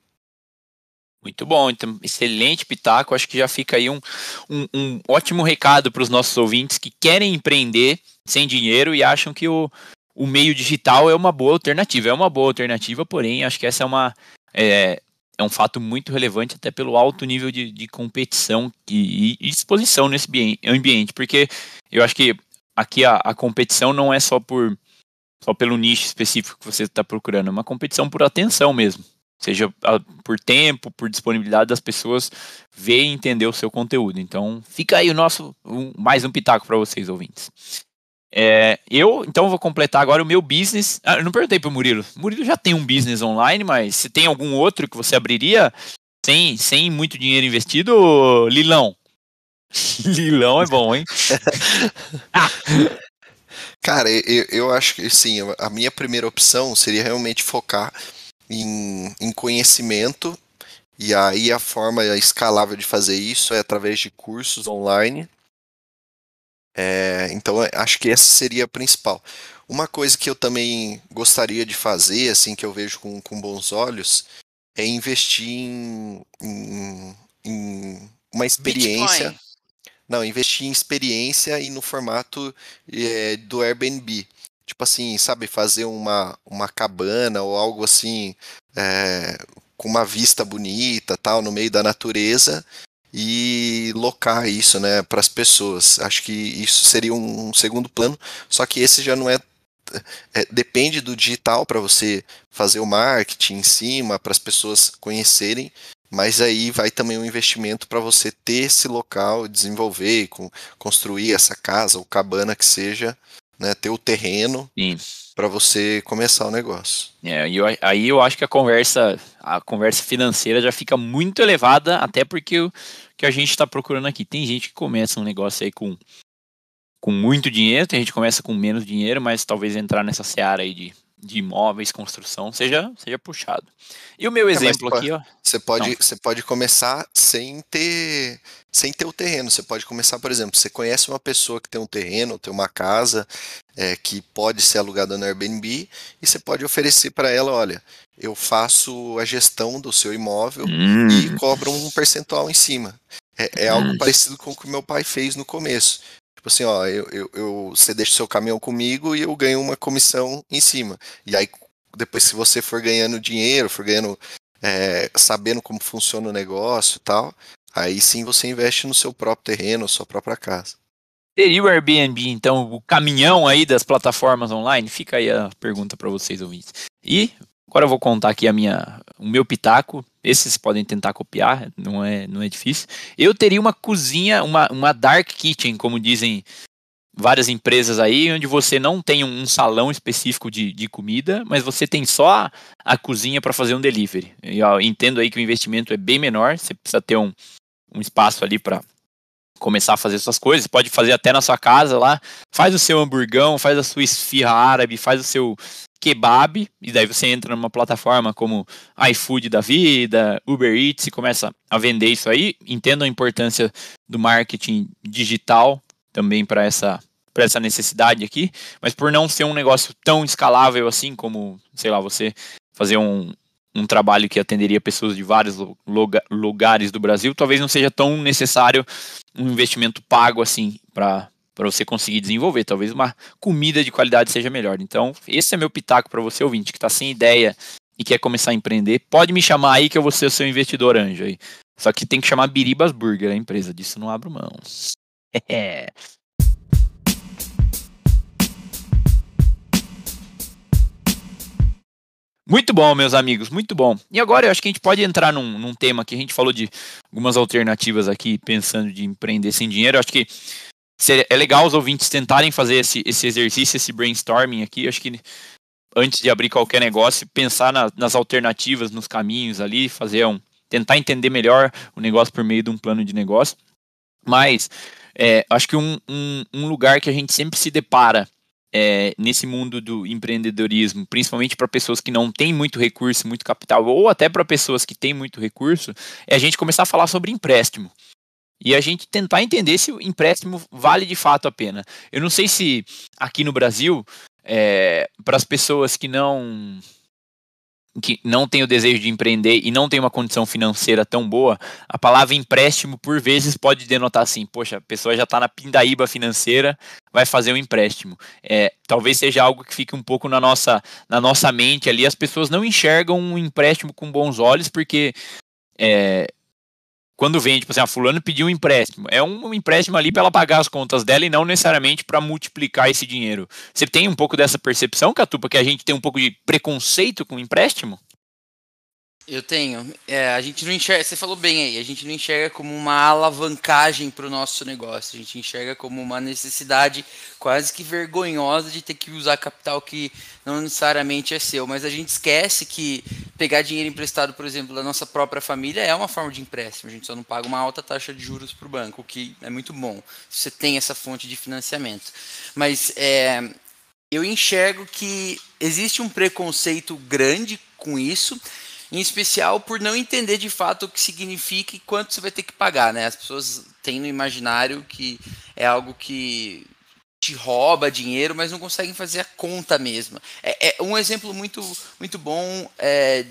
Muito bom, então excelente pitaco. Acho que já fica aí um, um, um ótimo recado para os nossos ouvintes que querem empreender sem dinheiro e acham que o, o meio digital é uma boa alternativa. É uma boa alternativa, porém, acho que essa é uma. É, é um fato muito relevante até pelo alto nível de, de competição e, e exposição nesse ambiente, porque eu acho que aqui a, a competição não é só por só pelo nicho específico que você está procurando, é uma competição por atenção mesmo. Seja por tempo, por disponibilidade das pessoas ver e entender o seu conteúdo. Então, fica aí o nosso um, mais um pitaco para vocês ouvintes. É, eu, então, vou completar agora o meu business. Ah, eu não perguntei pro Murilo. O Murilo já tem um business online, mas se tem algum outro que você abriria sem, sem muito dinheiro investido, Lilão? (laughs) Lilão é bom, hein? ah. Cara, eu, eu acho que sim, a minha primeira opção seria realmente focar em, em conhecimento, e aí a forma escalável de fazer isso é através de cursos online. É, então acho que essa seria a principal. Uma coisa que eu também gostaria de fazer, assim, que eu vejo com, com bons olhos, é investir em, em, em uma experiência. Bitcoin. Não, investir em experiência e no formato é, do Airbnb. Tipo assim, sabe, fazer uma, uma cabana ou algo assim, é, com uma vista bonita, tal, no meio da natureza e locar isso, né, para as pessoas. Acho que isso seria um segundo plano, só que esse já não é, é depende do digital para você fazer o marketing em cima, para as pessoas conhecerem, mas aí vai também um investimento para você ter esse local, desenvolver, com, construir essa casa ou cabana que seja, né, ter o terreno para você começar o negócio. É, eu, aí eu acho que a conversa, a conversa financeira já fica muito elevada, até porque o que a gente está procurando aqui. Tem gente que começa um negócio aí com, com muito dinheiro, tem gente que começa com menos dinheiro, mas talvez entrar nessa seara aí de de imóveis, construção, seja, seja puxado. E o meu é, exemplo é, aqui, ó. Você pode, você pode começar sem ter, sem ter o terreno. Você pode começar, por exemplo, você conhece uma pessoa que tem um terreno, tem uma casa é, que pode ser alugada no Airbnb e você pode oferecer para ela, olha, eu faço a gestão do seu imóvel hum. e cobro um percentual em cima. É, é algo hum. parecido com o que meu pai fez no começo. Tipo assim, ó, eu, eu, eu, você deixa o seu caminhão comigo e eu ganho uma comissão em cima. E aí, depois, se você for ganhando dinheiro, for ganhando, é, sabendo como funciona o negócio e tal, aí sim você investe no seu próprio terreno, sua própria casa. Teria o Airbnb, então, o caminhão aí das plataformas online? Fica aí a pergunta para vocês ouvintes. E agora eu vou contar aqui a minha, o meu pitaco esses podem tentar copiar, não é, não é difícil. Eu teria uma cozinha, uma, uma dark kitchen, como dizem várias empresas aí, onde você não tem um salão específico de, de comida, mas você tem só a, cozinha para fazer um delivery. Eu entendo aí que o investimento é bem menor, você precisa ter um, um espaço ali para começar a fazer suas coisas, pode fazer até na sua casa lá, faz o seu hamburgão, faz a sua esfirra árabe, faz o seu kebab, e daí você entra numa plataforma como iFood da vida, Uber Eats e começa a vender isso aí. Entendo a importância do marketing digital também para essa para essa necessidade aqui, mas por não ser um negócio tão escalável assim como, sei lá, você fazer um, um trabalho que atenderia pessoas de vários lugares do Brasil, talvez não seja tão necessário um investimento pago assim para para você conseguir desenvolver. Talvez uma comida de qualidade seja melhor. Então, esse é meu pitaco para você ouvinte que está sem ideia e quer começar a empreender. Pode me chamar aí que eu vou ser o seu investidor anjo aí. Só que tem que chamar Biribas Burger a empresa, disso não abro mão. (laughs) Muito bom, meus amigos, muito bom. E agora eu acho que a gente pode entrar num, num tema que a gente falou de algumas alternativas aqui, pensando de empreender sem dinheiro. Eu acho que é legal os ouvintes tentarem fazer esse, esse exercício, esse brainstorming aqui. Acho que antes de abrir qualquer negócio, pensar na, nas alternativas, nos caminhos ali, fazer um. tentar entender melhor o negócio por meio de um plano de negócio. Mas é, acho que um, um, um lugar que a gente sempre se depara é, nesse mundo do empreendedorismo, principalmente para pessoas que não têm muito recurso, muito capital, ou até para pessoas que têm muito recurso, é a gente começar a falar sobre empréstimo. E a gente tentar entender se o empréstimo vale de fato a pena. Eu não sei se aqui no Brasil, é, para as pessoas que não que não tem o desejo de empreender e não tem uma condição financeira tão boa, a palavra empréstimo por vezes pode denotar assim, poxa, a pessoa já está na pindaíba financeira, vai fazer um empréstimo. É, talvez seja algo que fique um pouco na nossa, na nossa mente ali, as pessoas não enxergam um empréstimo com bons olhos, porque é, quando vem, tipo assim, a fulano pediu um empréstimo. É um empréstimo ali para ela pagar as contas dela e não necessariamente para multiplicar esse dinheiro. Você tem um pouco dessa percepção, Catupa, que a gente tem um pouco de preconceito com empréstimo? Eu tenho. É, a gente não enxerga, você falou bem aí, a gente não enxerga como uma alavancagem para o nosso negócio, a gente enxerga como uma necessidade quase que vergonhosa de ter que usar capital que não necessariamente é seu, mas a gente esquece que pegar dinheiro emprestado, por exemplo, da nossa própria família é uma forma de empréstimo, a gente só não paga uma alta taxa de juros para o banco, o que é muito bom, você tem essa fonte de financiamento. Mas é, eu enxergo que existe um preconceito grande com isso, em especial por não entender de fato o que significa e quanto você vai ter que pagar, né? As pessoas têm no imaginário que é algo que te rouba dinheiro, mas não conseguem fazer a conta mesmo. É, é um exemplo muito, muito bom é,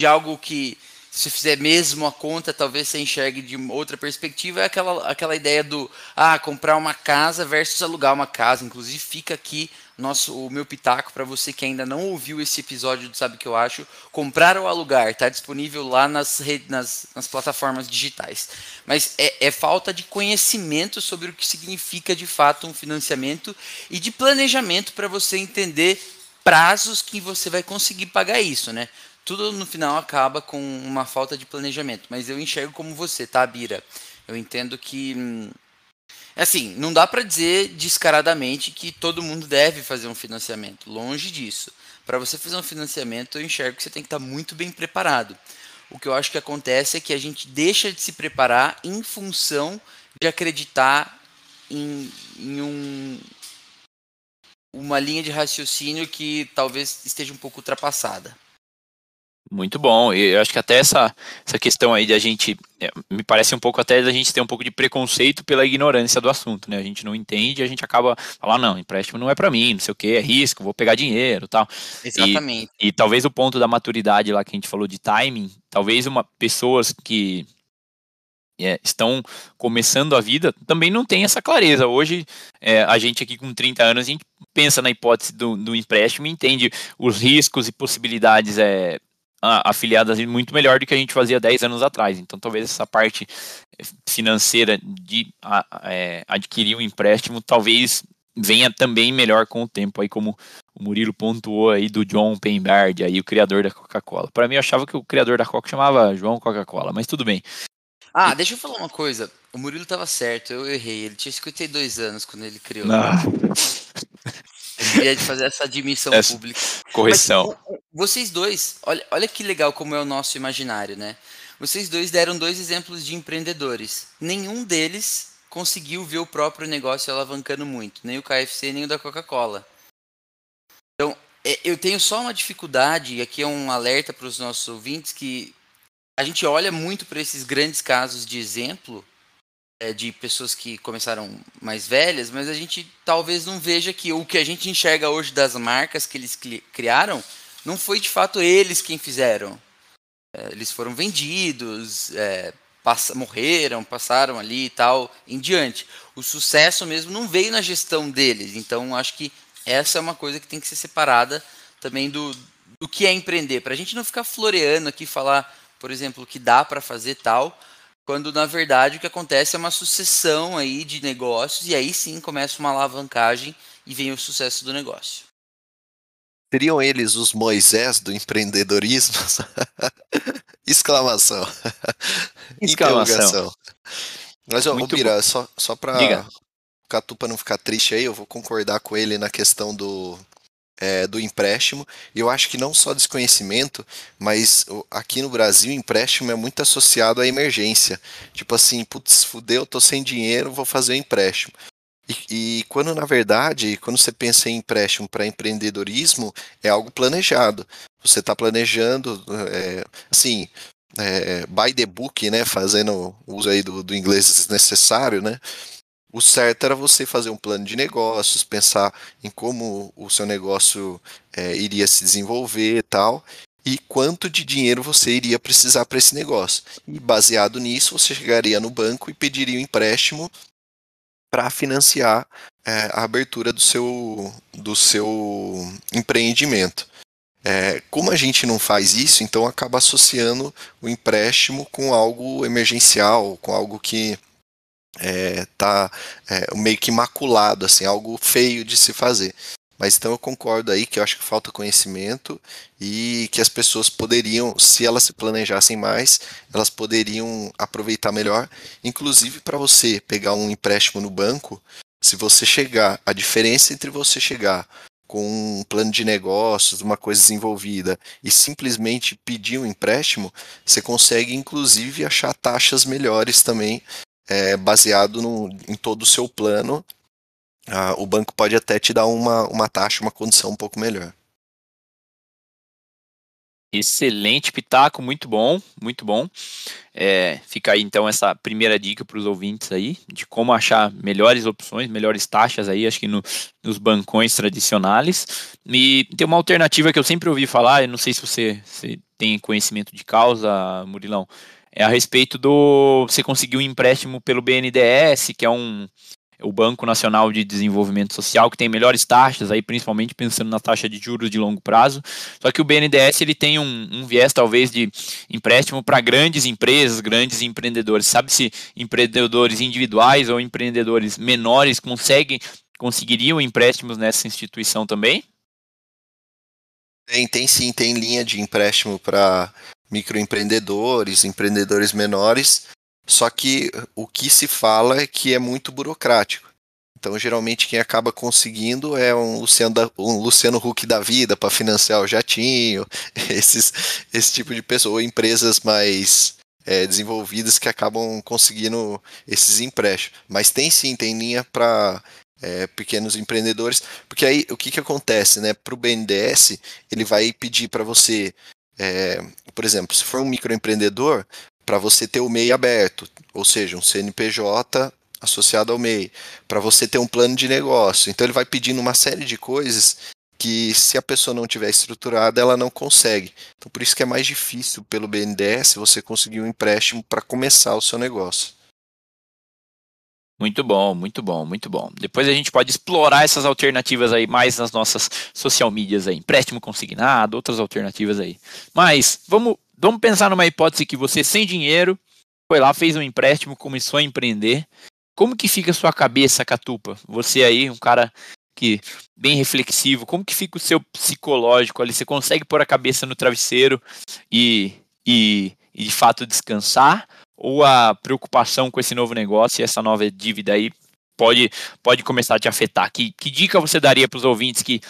de algo que se fizer mesmo a conta, talvez você enxergue de outra perspectiva, é aquela, aquela ideia do ah, comprar uma casa versus alugar uma casa. Inclusive, fica aqui nosso, o meu pitaco para você que ainda não ouviu esse episódio do Sabe o que eu acho. Comprar ou alugar, está disponível lá nas, nas, nas, plataformas digitais. Mas é, é falta de conhecimento sobre o que significa de fato um financiamento e de planejamento para você entender prazos que você vai conseguir pagar isso, né? tudo no final acaba com uma falta de planejamento. Mas eu enxergo como você, tá, Bira? Eu entendo que. Assim, não dá para dizer descaradamente que todo mundo deve fazer um financiamento. Longe disso. Para você fazer um financiamento, eu enxergo que você tem que estar tá muito bem preparado. O que eu acho que acontece é que a gente deixa de se preparar em função de acreditar em, em um, uma linha de raciocínio que talvez esteja um pouco ultrapassada. Muito bom. E eu acho que até essa, essa questão aí de a gente. É, me parece um pouco até da gente ter um pouco de preconceito pela ignorância do assunto, né? A gente não entende e a gente acaba falando, não, empréstimo não é para mim, não sei o que, é risco, vou pegar dinheiro tal. Exatamente. E, e, talvez o ponto da maturidade lá que a gente falou de timing, talvez uma pessoas que é, estão começando a vida também não tem essa clareza. Hoje, é, a gente aqui com 30 anos, a gente pensa na hipótese do, do empréstimo e entende os riscos e possibilidades é, afiliadas muito melhor do que a gente fazia 10 anos atrás. Então, talvez essa parte financeira de é, adquirir um empréstimo, talvez venha também melhor com o tempo, aí como o Murilo pontuou aí do John Penbard, aí o criador da Coca-Cola. Para mim, eu achava que o criador da Coca chamava João Coca-Cola, mas tudo bem. Ah, deixa eu falar uma coisa. O Murilo estava certo, eu errei. Ele tinha 52 anos quando ele criou. Ah. Eu queria fazer essa admissão essa pública. Correção. Mas, vocês dois, olha, olha que legal como é o nosso imaginário, né? Vocês dois deram dois exemplos de empreendedores. Nenhum deles conseguiu ver o próprio negócio alavancando muito, nem o KFC, nem o da Coca-Cola. Então, é, eu tenho só uma dificuldade, e aqui é um alerta para os nossos ouvintes, que a gente olha muito para esses grandes casos de exemplo é, de pessoas que começaram mais velhas, mas a gente talvez não veja que o que a gente enxerga hoje das marcas que eles criaram não foi de fato eles quem fizeram. É, eles foram vendidos, é, pass morreram, passaram ali e tal em diante. O sucesso mesmo não veio na gestão deles. Então acho que essa é uma coisa que tem que ser separada também do, do que é empreender. Para a gente não ficar floreando aqui falar, por exemplo, que dá para fazer tal quando na verdade o que acontece é uma sucessão aí de negócios e aí sim começa uma alavancagem e vem o sucesso do negócio. Seriam eles os Moisés do empreendedorismo? (laughs) Exclamação. Exclamação. Mas, ó, Muito Bira, só, só para o Catupa não ficar triste aí, eu vou concordar com ele na questão do, é, do empréstimo. E eu acho que não só desconhecimento, mas aqui no Brasil empréstimo é muito associado à emergência. Tipo assim, putz, fudeu, tô sem dinheiro, vou fazer o um empréstimo. E, e, quando na verdade, quando você pensa em empréstimo para empreendedorismo, é algo planejado. Você está planejando, é, assim, é, by the book, né, fazendo uso aí do, do inglês necessário, né, o certo era você fazer um plano de negócios, pensar em como o seu negócio é, iria se desenvolver e tal, e quanto de dinheiro você iria precisar para esse negócio. E baseado nisso, você chegaria no banco e pediria um empréstimo para financiar é, a abertura do seu, do seu empreendimento. É, como a gente não faz isso, então acaba associando o empréstimo com algo emergencial, com algo que é, tá é, meio que maculado, assim, algo feio de se fazer. Mas então eu concordo aí que eu acho que falta conhecimento e que as pessoas poderiam, se elas se planejassem mais, elas poderiam aproveitar melhor. Inclusive para você pegar um empréstimo no banco, se você chegar, a diferença entre você chegar com um plano de negócios, uma coisa desenvolvida, e simplesmente pedir um empréstimo, você consegue inclusive achar taxas melhores também, é, baseado no, em todo o seu plano. Ah, o banco pode até te dar uma, uma taxa, uma condição um pouco melhor. Excelente pitaco, muito bom, muito bom. É, fica aí então essa primeira dica para os ouvintes aí de como achar melhores opções, melhores taxas aí, acho que no, nos bancões tradicionais. E tem uma alternativa que eu sempre ouvi falar, eu não sei se você, se tem conhecimento de causa, Murilão, é a respeito do você conseguir um empréstimo pelo BNDES, que é um o Banco Nacional de Desenvolvimento Social, que tem melhores taxas, aí principalmente pensando na taxa de juros de longo prazo. Só que o BNDES ele tem um, um viés talvez de empréstimo para grandes empresas, grandes empreendedores. Sabe se empreendedores individuais ou empreendedores menores conseguem conseguiriam empréstimos nessa instituição também? Tem, tem sim, tem linha de empréstimo para microempreendedores, empreendedores menores. Só que o que se fala é que é muito burocrático. Então, geralmente, quem acaba conseguindo é um Luciano, da, um Luciano Huck da vida para financiar o jatinho, (laughs) esses, esse tipo de pessoa, ou empresas mais é, desenvolvidas que acabam conseguindo esses empréstimos. Mas tem sim, tem linha para é, pequenos empreendedores, porque aí o que, que acontece, né? Para o BNDES, ele vai pedir para você, é, por exemplo, se for um microempreendedor, para você ter o MEI aberto, ou seja, um CNPJ associado ao MEI, para você ter um plano de negócio. Então ele vai pedindo uma série de coisas que se a pessoa não tiver estruturada, ela não consegue. Então por isso que é mais difícil pelo BNDES você conseguir um empréstimo para começar o seu negócio. Muito bom, muito bom, muito bom. Depois a gente pode explorar essas alternativas aí mais nas nossas social medias aí, empréstimo consignado, outras alternativas aí. Mas vamos Vamos pensar numa hipótese que você, sem dinheiro, foi lá, fez um empréstimo, começou a empreender. Como que fica a sua cabeça, Catupa? Você aí, um cara que bem reflexivo, como que fica o seu psicológico ali? Você consegue pôr a cabeça no travesseiro e, e, e de fato descansar? Ou a preocupação com esse novo negócio e essa nova dívida aí pode, pode começar a te afetar? Que, que dica você daria para os ouvintes que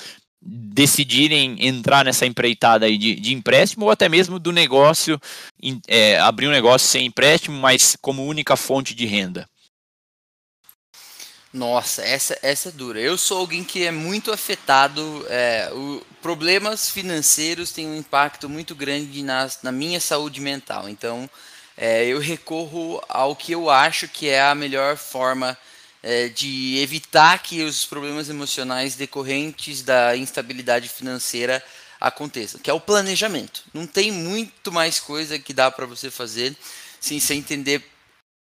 decidirem entrar nessa empreitada aí de, de empréstimo ou até mesmo do negócio, é, abrir um negócio sem empréstimo, mas como única fonte de renda? Nossa, essa, essa é dura. Eu sou alguém que é muito afetado. É, o, problemas financeiros têm um impacto muito grande na, na minha saúde mental. Então, é, eu recorro ao que eu acho que é a melhor forma é, de evitar que os problemas emocionais decorrentes da instabilidade financeira aconteçam, que é o planejamento. Não tem muito mais coisa que dá para você fazer sem você entender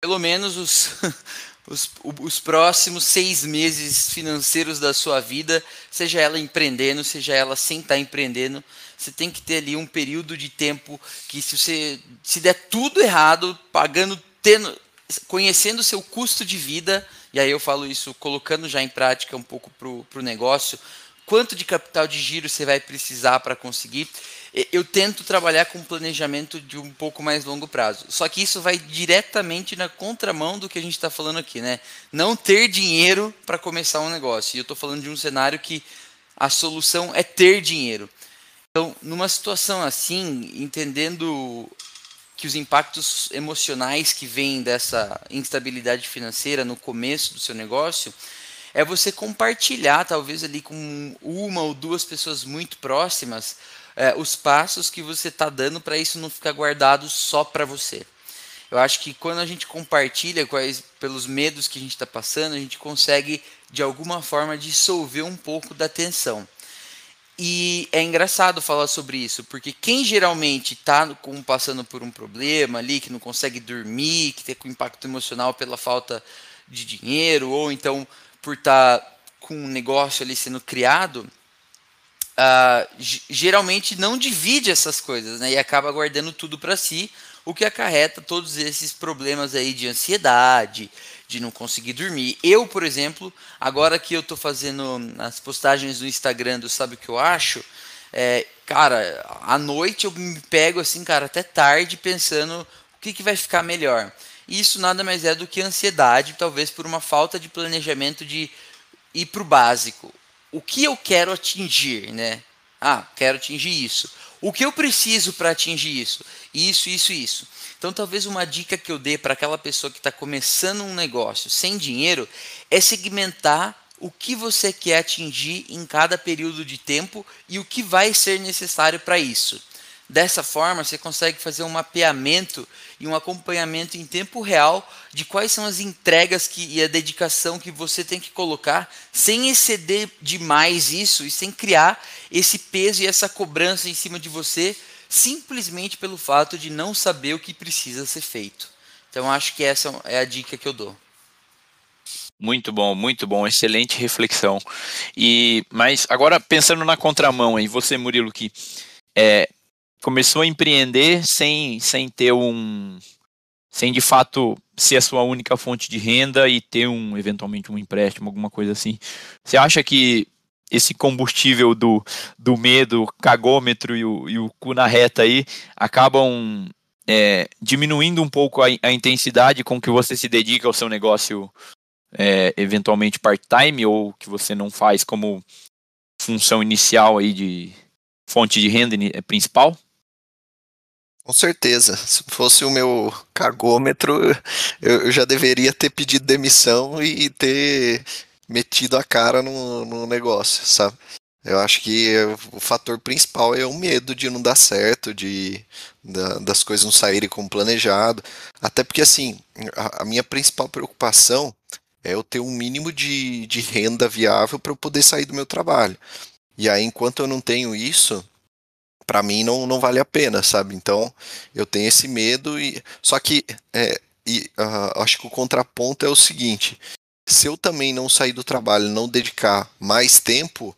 pelo menos os, (laughs) os, os próximos seis meses financeiros da sua vida, seja ela empreendendo, seja ela sem estar tá empreendendo, você tem que ter ali um período de tempo que se você se der tudo errado, pagando, tendo, conhecendo o seu custo de vida, e aí eu falo isso colocando já em prática um pouco para o negócio, quanto de capital de giro você vai precisar para conseguir. Eu tento trabalhar com planejamento de um pouco mais longo prazo. Só que isso vai diretamente na contramão do que a gente está falando aqui, né? Não ter dinheiro para começar um negócio. E eu estou falando de um cenário que a solução é ter dinheiro. Então, numa situação assim, entendendo que os impactos emocionais que vêm dessa instabilidade financeira no começo do seu negócio é você compartilhar, talvez ali com uma ou duas pessoas muito próximas, é, os passos que você está dando para isso não ficar guardado só para você. Eu acho que quando a gente compartilha quais, pelos medos que a gente está passando, a gente consegue de alguma forma dissolver um pouco da tensão. E é engraçado falar sobre isso, porque quem geralmente está passando por um problema ali, que não consegue dormir, que tem um impacto emocional pela falta de dinheiro, ou então por estar tá com um negócio ali sendo criado, uh, geralmente não divide essas coisas, né? E acaba guardando tudo para si, o que acarreta todos esses problemas aí de ansiedade, de não conseguir dormir. Eu, por exemplo, agora que eu estou fazendo as postagens no Instagram do Sabe o que eu acho, é, cara, à noite eu me pego assim, cara, até tarde pensando o que, que vai ficar melhor. E isso nada mais é do que ansiedade, talvez por uma falta de planejamento de ir para o básico. O que eu quero atingir, né? Ah, quero atingir isso. O que eu preciso para atingir isso? Isso, isso, isso. Então, talvez uma dica que eu dê para aquela pessoa que está começando um negócio sem dinheiro é segmentar o que você quer atingir em cada período de tempo e o que vai ser necessário para isso. Dessa forma, você consegue fazer um mapeamento e um acompanhamento em tempo real de quais são as entregas que, e a dedicação que você tem que colocar, sem exceder demais isso e sem criar esse peso e essa cobrança em cima de você, simplesmente pelo fato de não saber o que precisa ser feito. Então, acho que essa é a dica que eu dou. Muito bom, muito bom, excelente reflexão. E mas agora pensando na contramão aí, você Murilo que é, começou a empreender sem, sem ter um. sem de fato ser a sua única fonte de renda e ter um, eventualmente, um empréstimo, alguma coisa assim. Você acha que esse combustível do, do medo, cagômetro e o, e o cu na reta aí acabam é, diminuindo um pouco a, a, intensidade com que você se dedica ao seu negócio, é, eventualmente part-time, ou que você não faz como função inicial aí de fonte de renda principal? Com certeza. Se fosse o meu cagômetro, eu já deveria ter pedido demissão e ter metido a cara no, no negócio, sabe? Eu acho que o fator principal é o medo de não dar certo, de das coisas não saírem como planejado. Até porque, assim, a, a minha principal preocupação é eu ter um mínimo de, de renda viável para eu poder sair do meu trabalho. E aí, enquanto eu não tenho isso, para mim não, não vale a pena, sabe? Então eu tenho esse medo e só que é, e, uh, acho que o contraponto é o seguinte: se eu também não sair do trabalho, não dedicar mais tempo,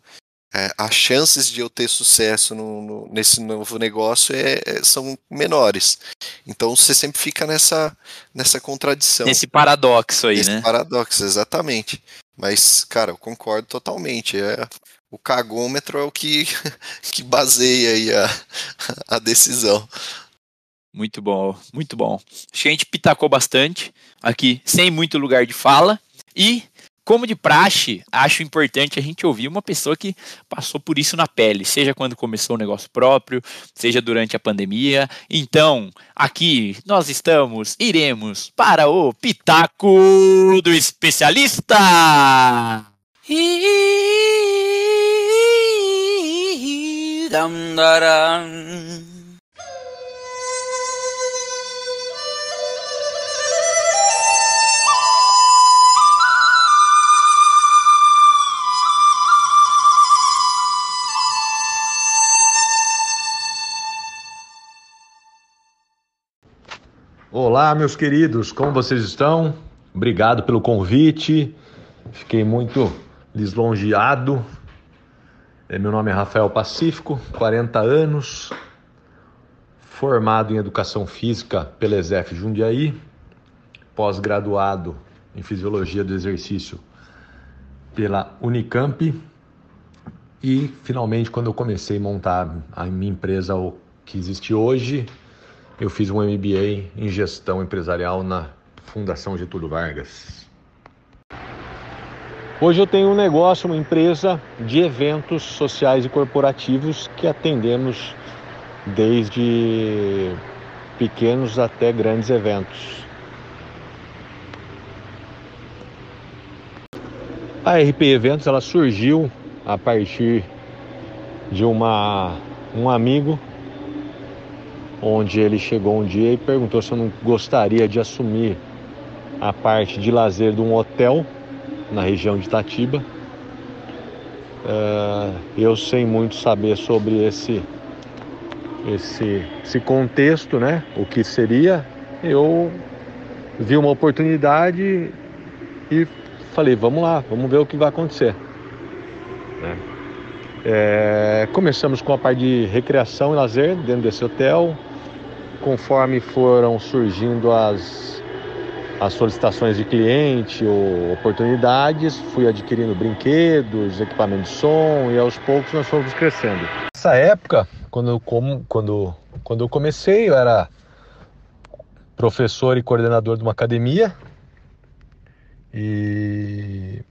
é, as chances de eu ter sucesso no, no, nesse novo negócio é, é, são menores. Então você sempre fica nessa, nessa contradição. Nesse paradoxo aí, Nesse né? paradoxo, exatamente. Mas, cara, eu concordo totalmente. É, o cagômetro é o que, (laughs) que baseia aí a, a decisão. Muito bom, muito bom. Acho que a gente pitacou bastante aqui, sem muito lugar de fala. E, como de praxe, acho importante a gente ouvir uma pessoa que passou por isso na pele, seja quando começou o negócio próprio, seja durante a pandemia. Então, aqui nós estamos, iremos para o Pitaco do Especialista! Dam, Olá, meus queridos, como vocês estão? Obrigado pelo convite. Fiquei muito lisonjeado é, meu nome é Rafael Pacífico, 40 anos, formado em Educação Física pela ESEF Jundiaí, pós-graduado em Fisiologia do Exercício pela Unicamp e, finalmente, quando eu comecei a montar a minha empresa que existe hoje, eu fiz um MBA em Gestão Empresarial na Fundação Getúlio Vargas. Hoje eu tenho um negócio, uma empresa de eventos sociais e corporativos que atendemos desde pequenos até grandes eventos. A RP Eventos ela surgiu a partir de uma um amigo onde ele chegou um dia e perguntou se eu não gostaria de assumir a parte de lazer de um hotel na região de Itatiba. Uh, eu sem muito saber sobre esse, esse, esse contexto, né? O que seria, eu vi uma oportunidade e falei, vamos lá, vamos ver o que vai acontecer. Né? É, começamos com a parte de recreação e lazer dentro desse hotel. Conforme foram surgindo as, as solicitações de cliente ou oportunidades, fui adquirindo brinquedos, equipamento de som e aos poucos nós fomos crescendo. Nessa época, quando eu, como, quando, quando eu comecei, eu era professor e coordenador de uma academia e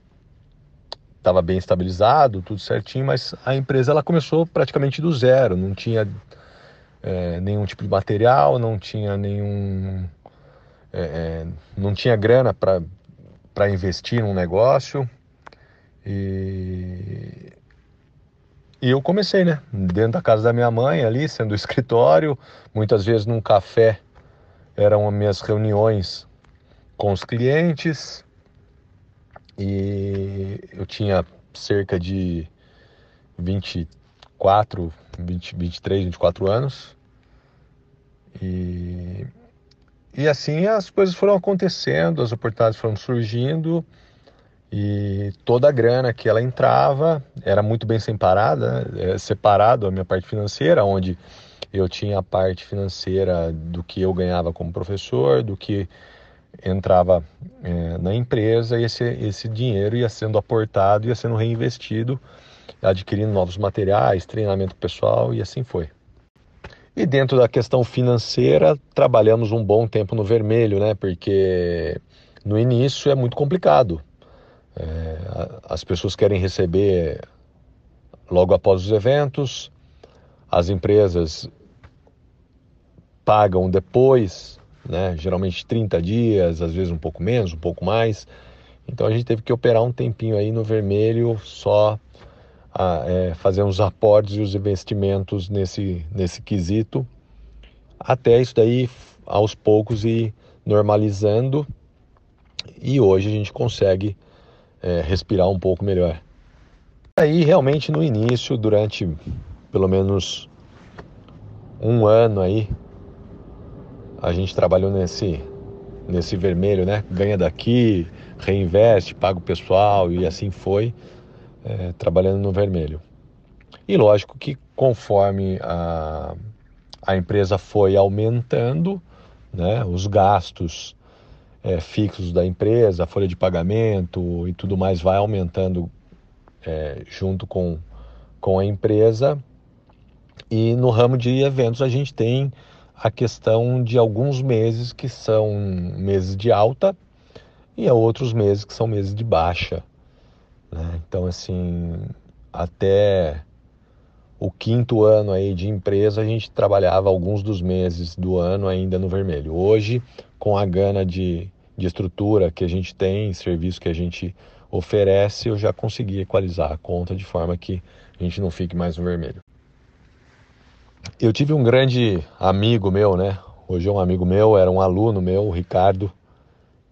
estava bem estabilizado, tudo certinho, mas a empresa ela começou praticamente do zero, não tinha é, nenhum tipo de material, não tinha nenhum. É, é não tinha grana para investir num negócio. E, e eu comecei, né? Dentro da casa da minha mãe, ali, sendo escritório, muitas vezes num café eram as minhas reuniões com os clientes. E eu tinha cerca de 24, 20, 23, 24 anos. E, e assim as coisas foram acontecendo, as oportunidades foram surgindo e toda a grana que ela entrava era muito bem separada, né? é, separado a minha parte financeira, onde eu tinha a parte financeira do que eu ganhava como professor, do que entrava é, na empresa e esse, esse dinheiro ia sendo aportado, ia sendo reinvestido, adquirindo novos materiais, treinamento pessoal e assim foi. E dentro da questão financeira, trabalhamos um bom tempo no vermelho, né? Porque no início é muito complicado. É, as pessoas querem receber logo após os eventos, as empresas pagam depois, né? geralmente 30 dias, às vezes um pouco menos, um pouco mais. Então a gente teve que operar um tempinho aí no vermelho só a, é, fazer uns aportes e os investimentos nesse, nesse quesito, até isso daí aos poucos ir normalizando e hoje a gente consegue é, respirar um pouco melhor. Aí realmente no início, durante pelo menos um ano aí, a gente trabalhou nesse nesse vermelho, né? Ganha daqui, reinveste, paga o pessoal e assim foi é, trabalhando no vermelho. E lógico que conforme a, a empresa foi aumentando, né, os gastos é, fixos da empresa, a folha de pagamento e tudo mais vai aumentando é, junto com, com a empresa. E no ramo de eventos a gente tem a questão de alguns meses que são meses de alta e outros meses que são meses de baixa. Então, assim, até o quinto ano aí de empresa, a gente trabalhava alguns dos meses do ano ainda no vermelho. Hoje, com a gana de, de estrutura que a gente tem, serviço que a gente oferece, eu já consegui equalizar a conta de forma que a gente não fique mais no vermelho. Eu tive um grande amigo meu, né? Hoje é um amigo meu, era um aluno meu, o Ricardo,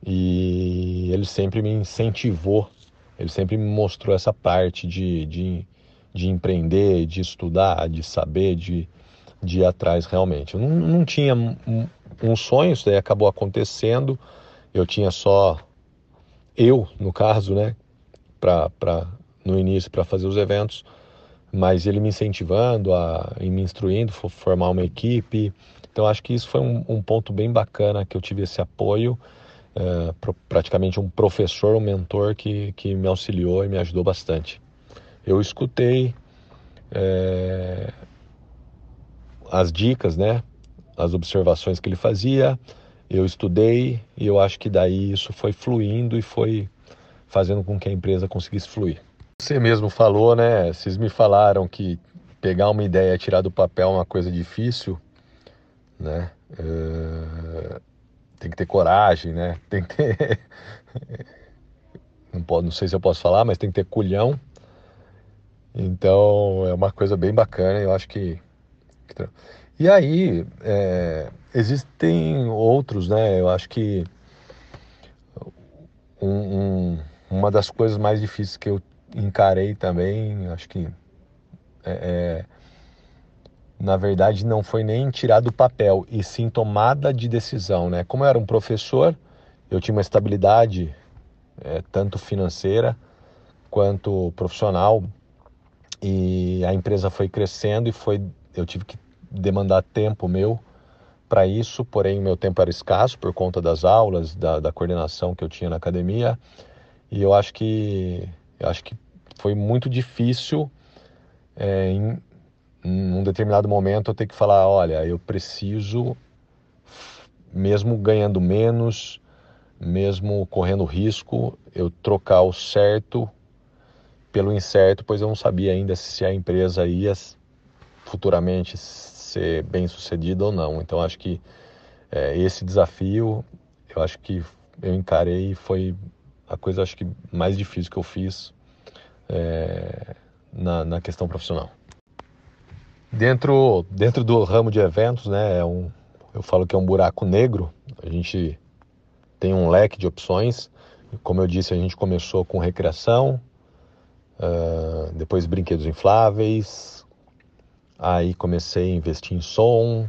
e ele sempre me incentivou ele sempre me mostrou essa parte de, de, de empreender, de estudar, de saber, de, de ir atrás realmente. Eu não, não tinha um, um sonho, isso daí acabou acontecendo. Eu tinha só eu, no caso, né, pra, pra, no início para fazer os eventos, mas ele me incentivando, a, e me instruindo, formar uma equipe. Então acho que isso foi um, um ponto bem bacana que eu tive esse apoio é, praticamente um professor, um mentor que, que me auxiliou e me ajudou bastante. Eu escutei é, as dicas, né, as observações que ele fazia, eu estudei e eu acho que daí isso foi fluindo e foi fazendo com que a empresa conseguisse fluir. Você mesmo falou, né? Vocês me falaram que pegar uma ideia e tirar do papel é uma coisa difícil, né? Uh, tem que ter coragem, né? (laughs) Tem que ter. não, pode, não sei se eu posso falar, mas tem que ter culhão. Então é uma coisa bem bacana, eu acho que. E aí, é, existem outros, né? Eu acho que um, um, uma das coisas mais difíceis que eu encarei também, acho que é, é na verdade não foi nem tirar do papel, e sim tomada de decisão. Né? Como eu era um professor, eu tinha uma estabilidade é, tanto financeira quanto profissional, e a empresa foi crescendo e foi eu tive que demandar tempo meu para isso, porém meu tempo era escasso por conta das aulas, da, da coordenação que eu tinha na academia, e eu acho que eu acho que foi muito difícil é, em, em um determinado momento eu ter que falar, olha, eu preciso, mesmo ganhando menos, mesmo correndo risco, eu trocar o certo pelo incerto, pois eu não sabia ainda se a empresa ia futuramente ser bem sucedida ou não. Então acho que é, esse desafio, eu acho que eu encarei foi a coisa acho que mais difícil que eu fiz é, na, na questão profissional. Dentro, dentro do ramo de eventos, né, é um, eu falo que é um buraco negro. A gente tem um leque de opções. Como eu disse, a gente começou com recreação, uh, depois brinquedos infláveis, aí comecei a investir em som,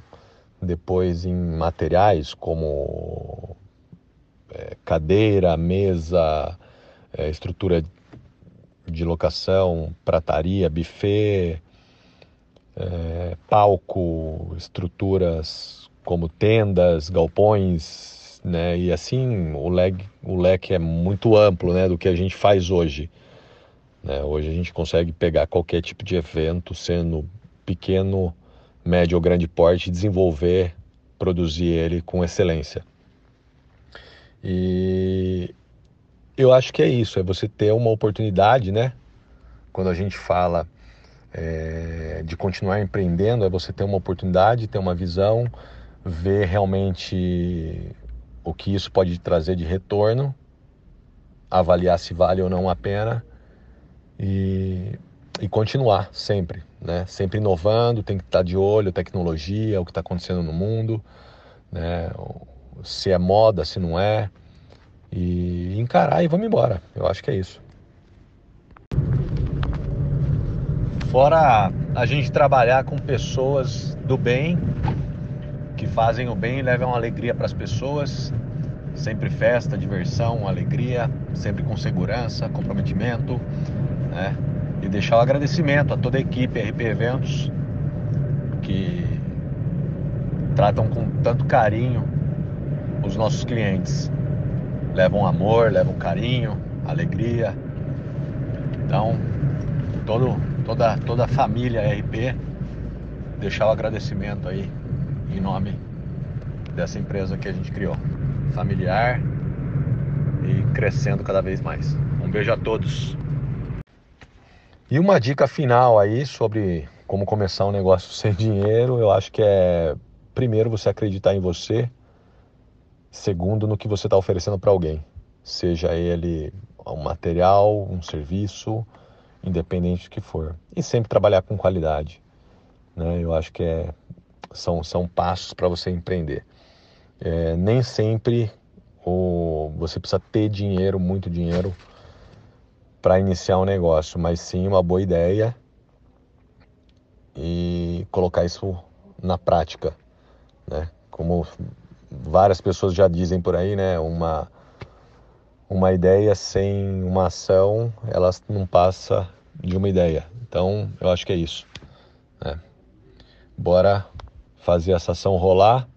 depois em materiais como é, cadeira, mesa, é, estrutura de locação, prataria, buffet, é, palco, estruturas como tendas, galpões, né? E assim o leque, o leque é muito amplo, né? Do que a gente faz hoje. Né? Hoje a gente consegue pegar qualquer tipo de evento, sendo pequeno, médio ou grande porte, desenvolver, produzir ele com excelência. E eu acho que é isso, é você ter uma oportunidade, né? Quando a gente fala é, de continuar empreendendo, é você ter uma oportunidade, ter uma visão, ver realmente o que isso pode trazer de retorno, avaliar se vale ou não a pena e, e continuar sempre, né? Sempre inovando, tem que estar de olho, tecnologia, o que está acontecendo no mundo, né? Se é moda, se não é e encarar e vamos embora. Eu acho que é isso. Fora a gente trabalhar com pessoas do bem, que fazem o bem e levam alegria para as pessoas. Sempre festa, diversão, alegria, sempre com segurança, comprometimento, né? E deixar o agradecimento a toda a equipe RP Eventos que tratam com tanto carinho os nossos clientes levam amor, levam carinho, alegria. Então, todo, toda, toda a família RP, deixar o agradecimento aí em nome dessa empresa que a gente criou. Familiar e crescendo cada vez mais. Um beijo a todos. E uma dica final aí sobre como começar um negócio (laughs) sem dinheiro, eu acho que é primeiro você acreditar em você, segundo no que você está oferecendo para alguém, seja ele um material, um serviço, independente do que for, e sempre trabalhar com qualidade. Né? Eu acho que é, são, são passos para você empreender. É, nem sempre o, você precisa ter dinheiro, muito dinheiro, para iniciar um negócio, mas sim uma boa ideia e colocar isso na prática, né? Como várias pessoas já dizem por aí, né? Uma, uma ideia sem uma ação, ela não passa de uma ideia. Então, eu acho que é isso. Né? Bora fazer essa ação rolar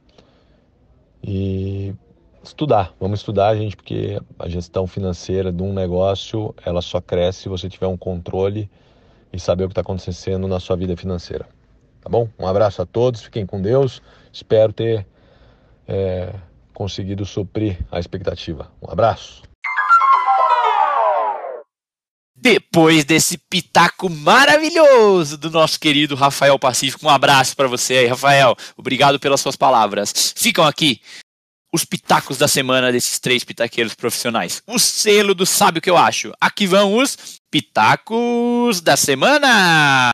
e estudar. Vamos estudar, gente, porque a gestão financeira de um negócio, ela só cresce se você tiver um controle e saber o que está acontecendo na sua vida financeira. Tá bom? Um abraço a todos, fiquem com Deus. Espero ter é, conseguido suprir a expectativa. Um abraço. Depois desse pitaco maravilhoso do nosso querido Rafael Pacífico, um abraço para você aí, Rafael. Obrigado pelas suas palavras. Ficam aqui os pitacos da semana desses três pitaqueiros profissionais. O selo do Sabe o que eu acho. Aqui vão os pitacos da semana.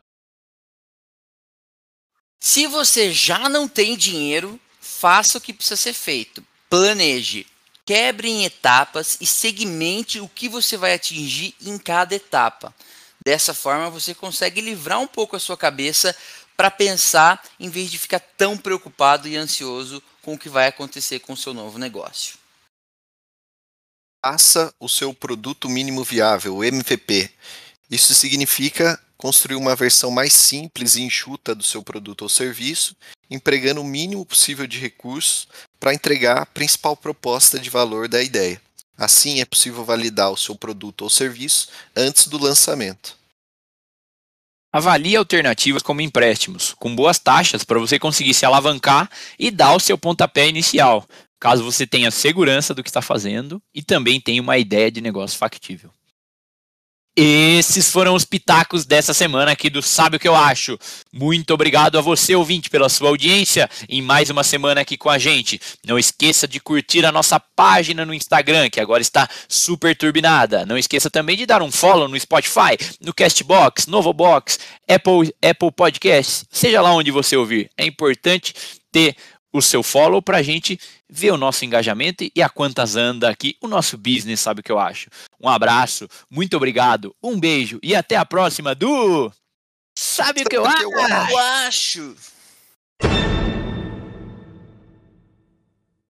Se você já não tem dinheiro, faça o que precisa ser feito. Planeje, quebre em etapas e segmente o que você vai atingir em cada etapa. Dessa forma, você consegue livrar um pouco a sua cabeça para pensar em vez de ficar tão preocupado e ansioso com o que vai acontecer com o seu novo negócio. Faça o seu produto mínimo viável, o MVP. Isso significa construir uma versão mais simples e enxuta do seu produto ou serviço, empregando o mínimo possível de recursos para entregar a principal proposta de valor da ideia. Assim, é possível validar o seu produto ou serviço antes do lançamento. Avalie alternativas como empréstimos, com boas taxas para você conseguir se alavancar e dar o seu pontapé inicial, caso você tenha segurança do que está fazendo e também tenha uma ideia de negócio factível. Esses foram os pitacos dessa semana aqui do Sabe o que eu acho. Muito obrigado a você, ouvinte, pela sua audiência em mais uma semana aqui com a gente. Não esqueça de curtir a nossa página no Instagram, que agora está super turbinada. Não esqueça também de dar um follow no Spotify, no Castbox, Novobox, Apple, Apple Podcasts, seja lá onde você ouvir. É importante ter o seu follow para a gente ver o nosso engajamento e a quantas anda aqui o nosso business, sabe o que eu acho. Um abraço, muito obrigado, um beijo e até a próxima do Sabe o que eu, eu acho?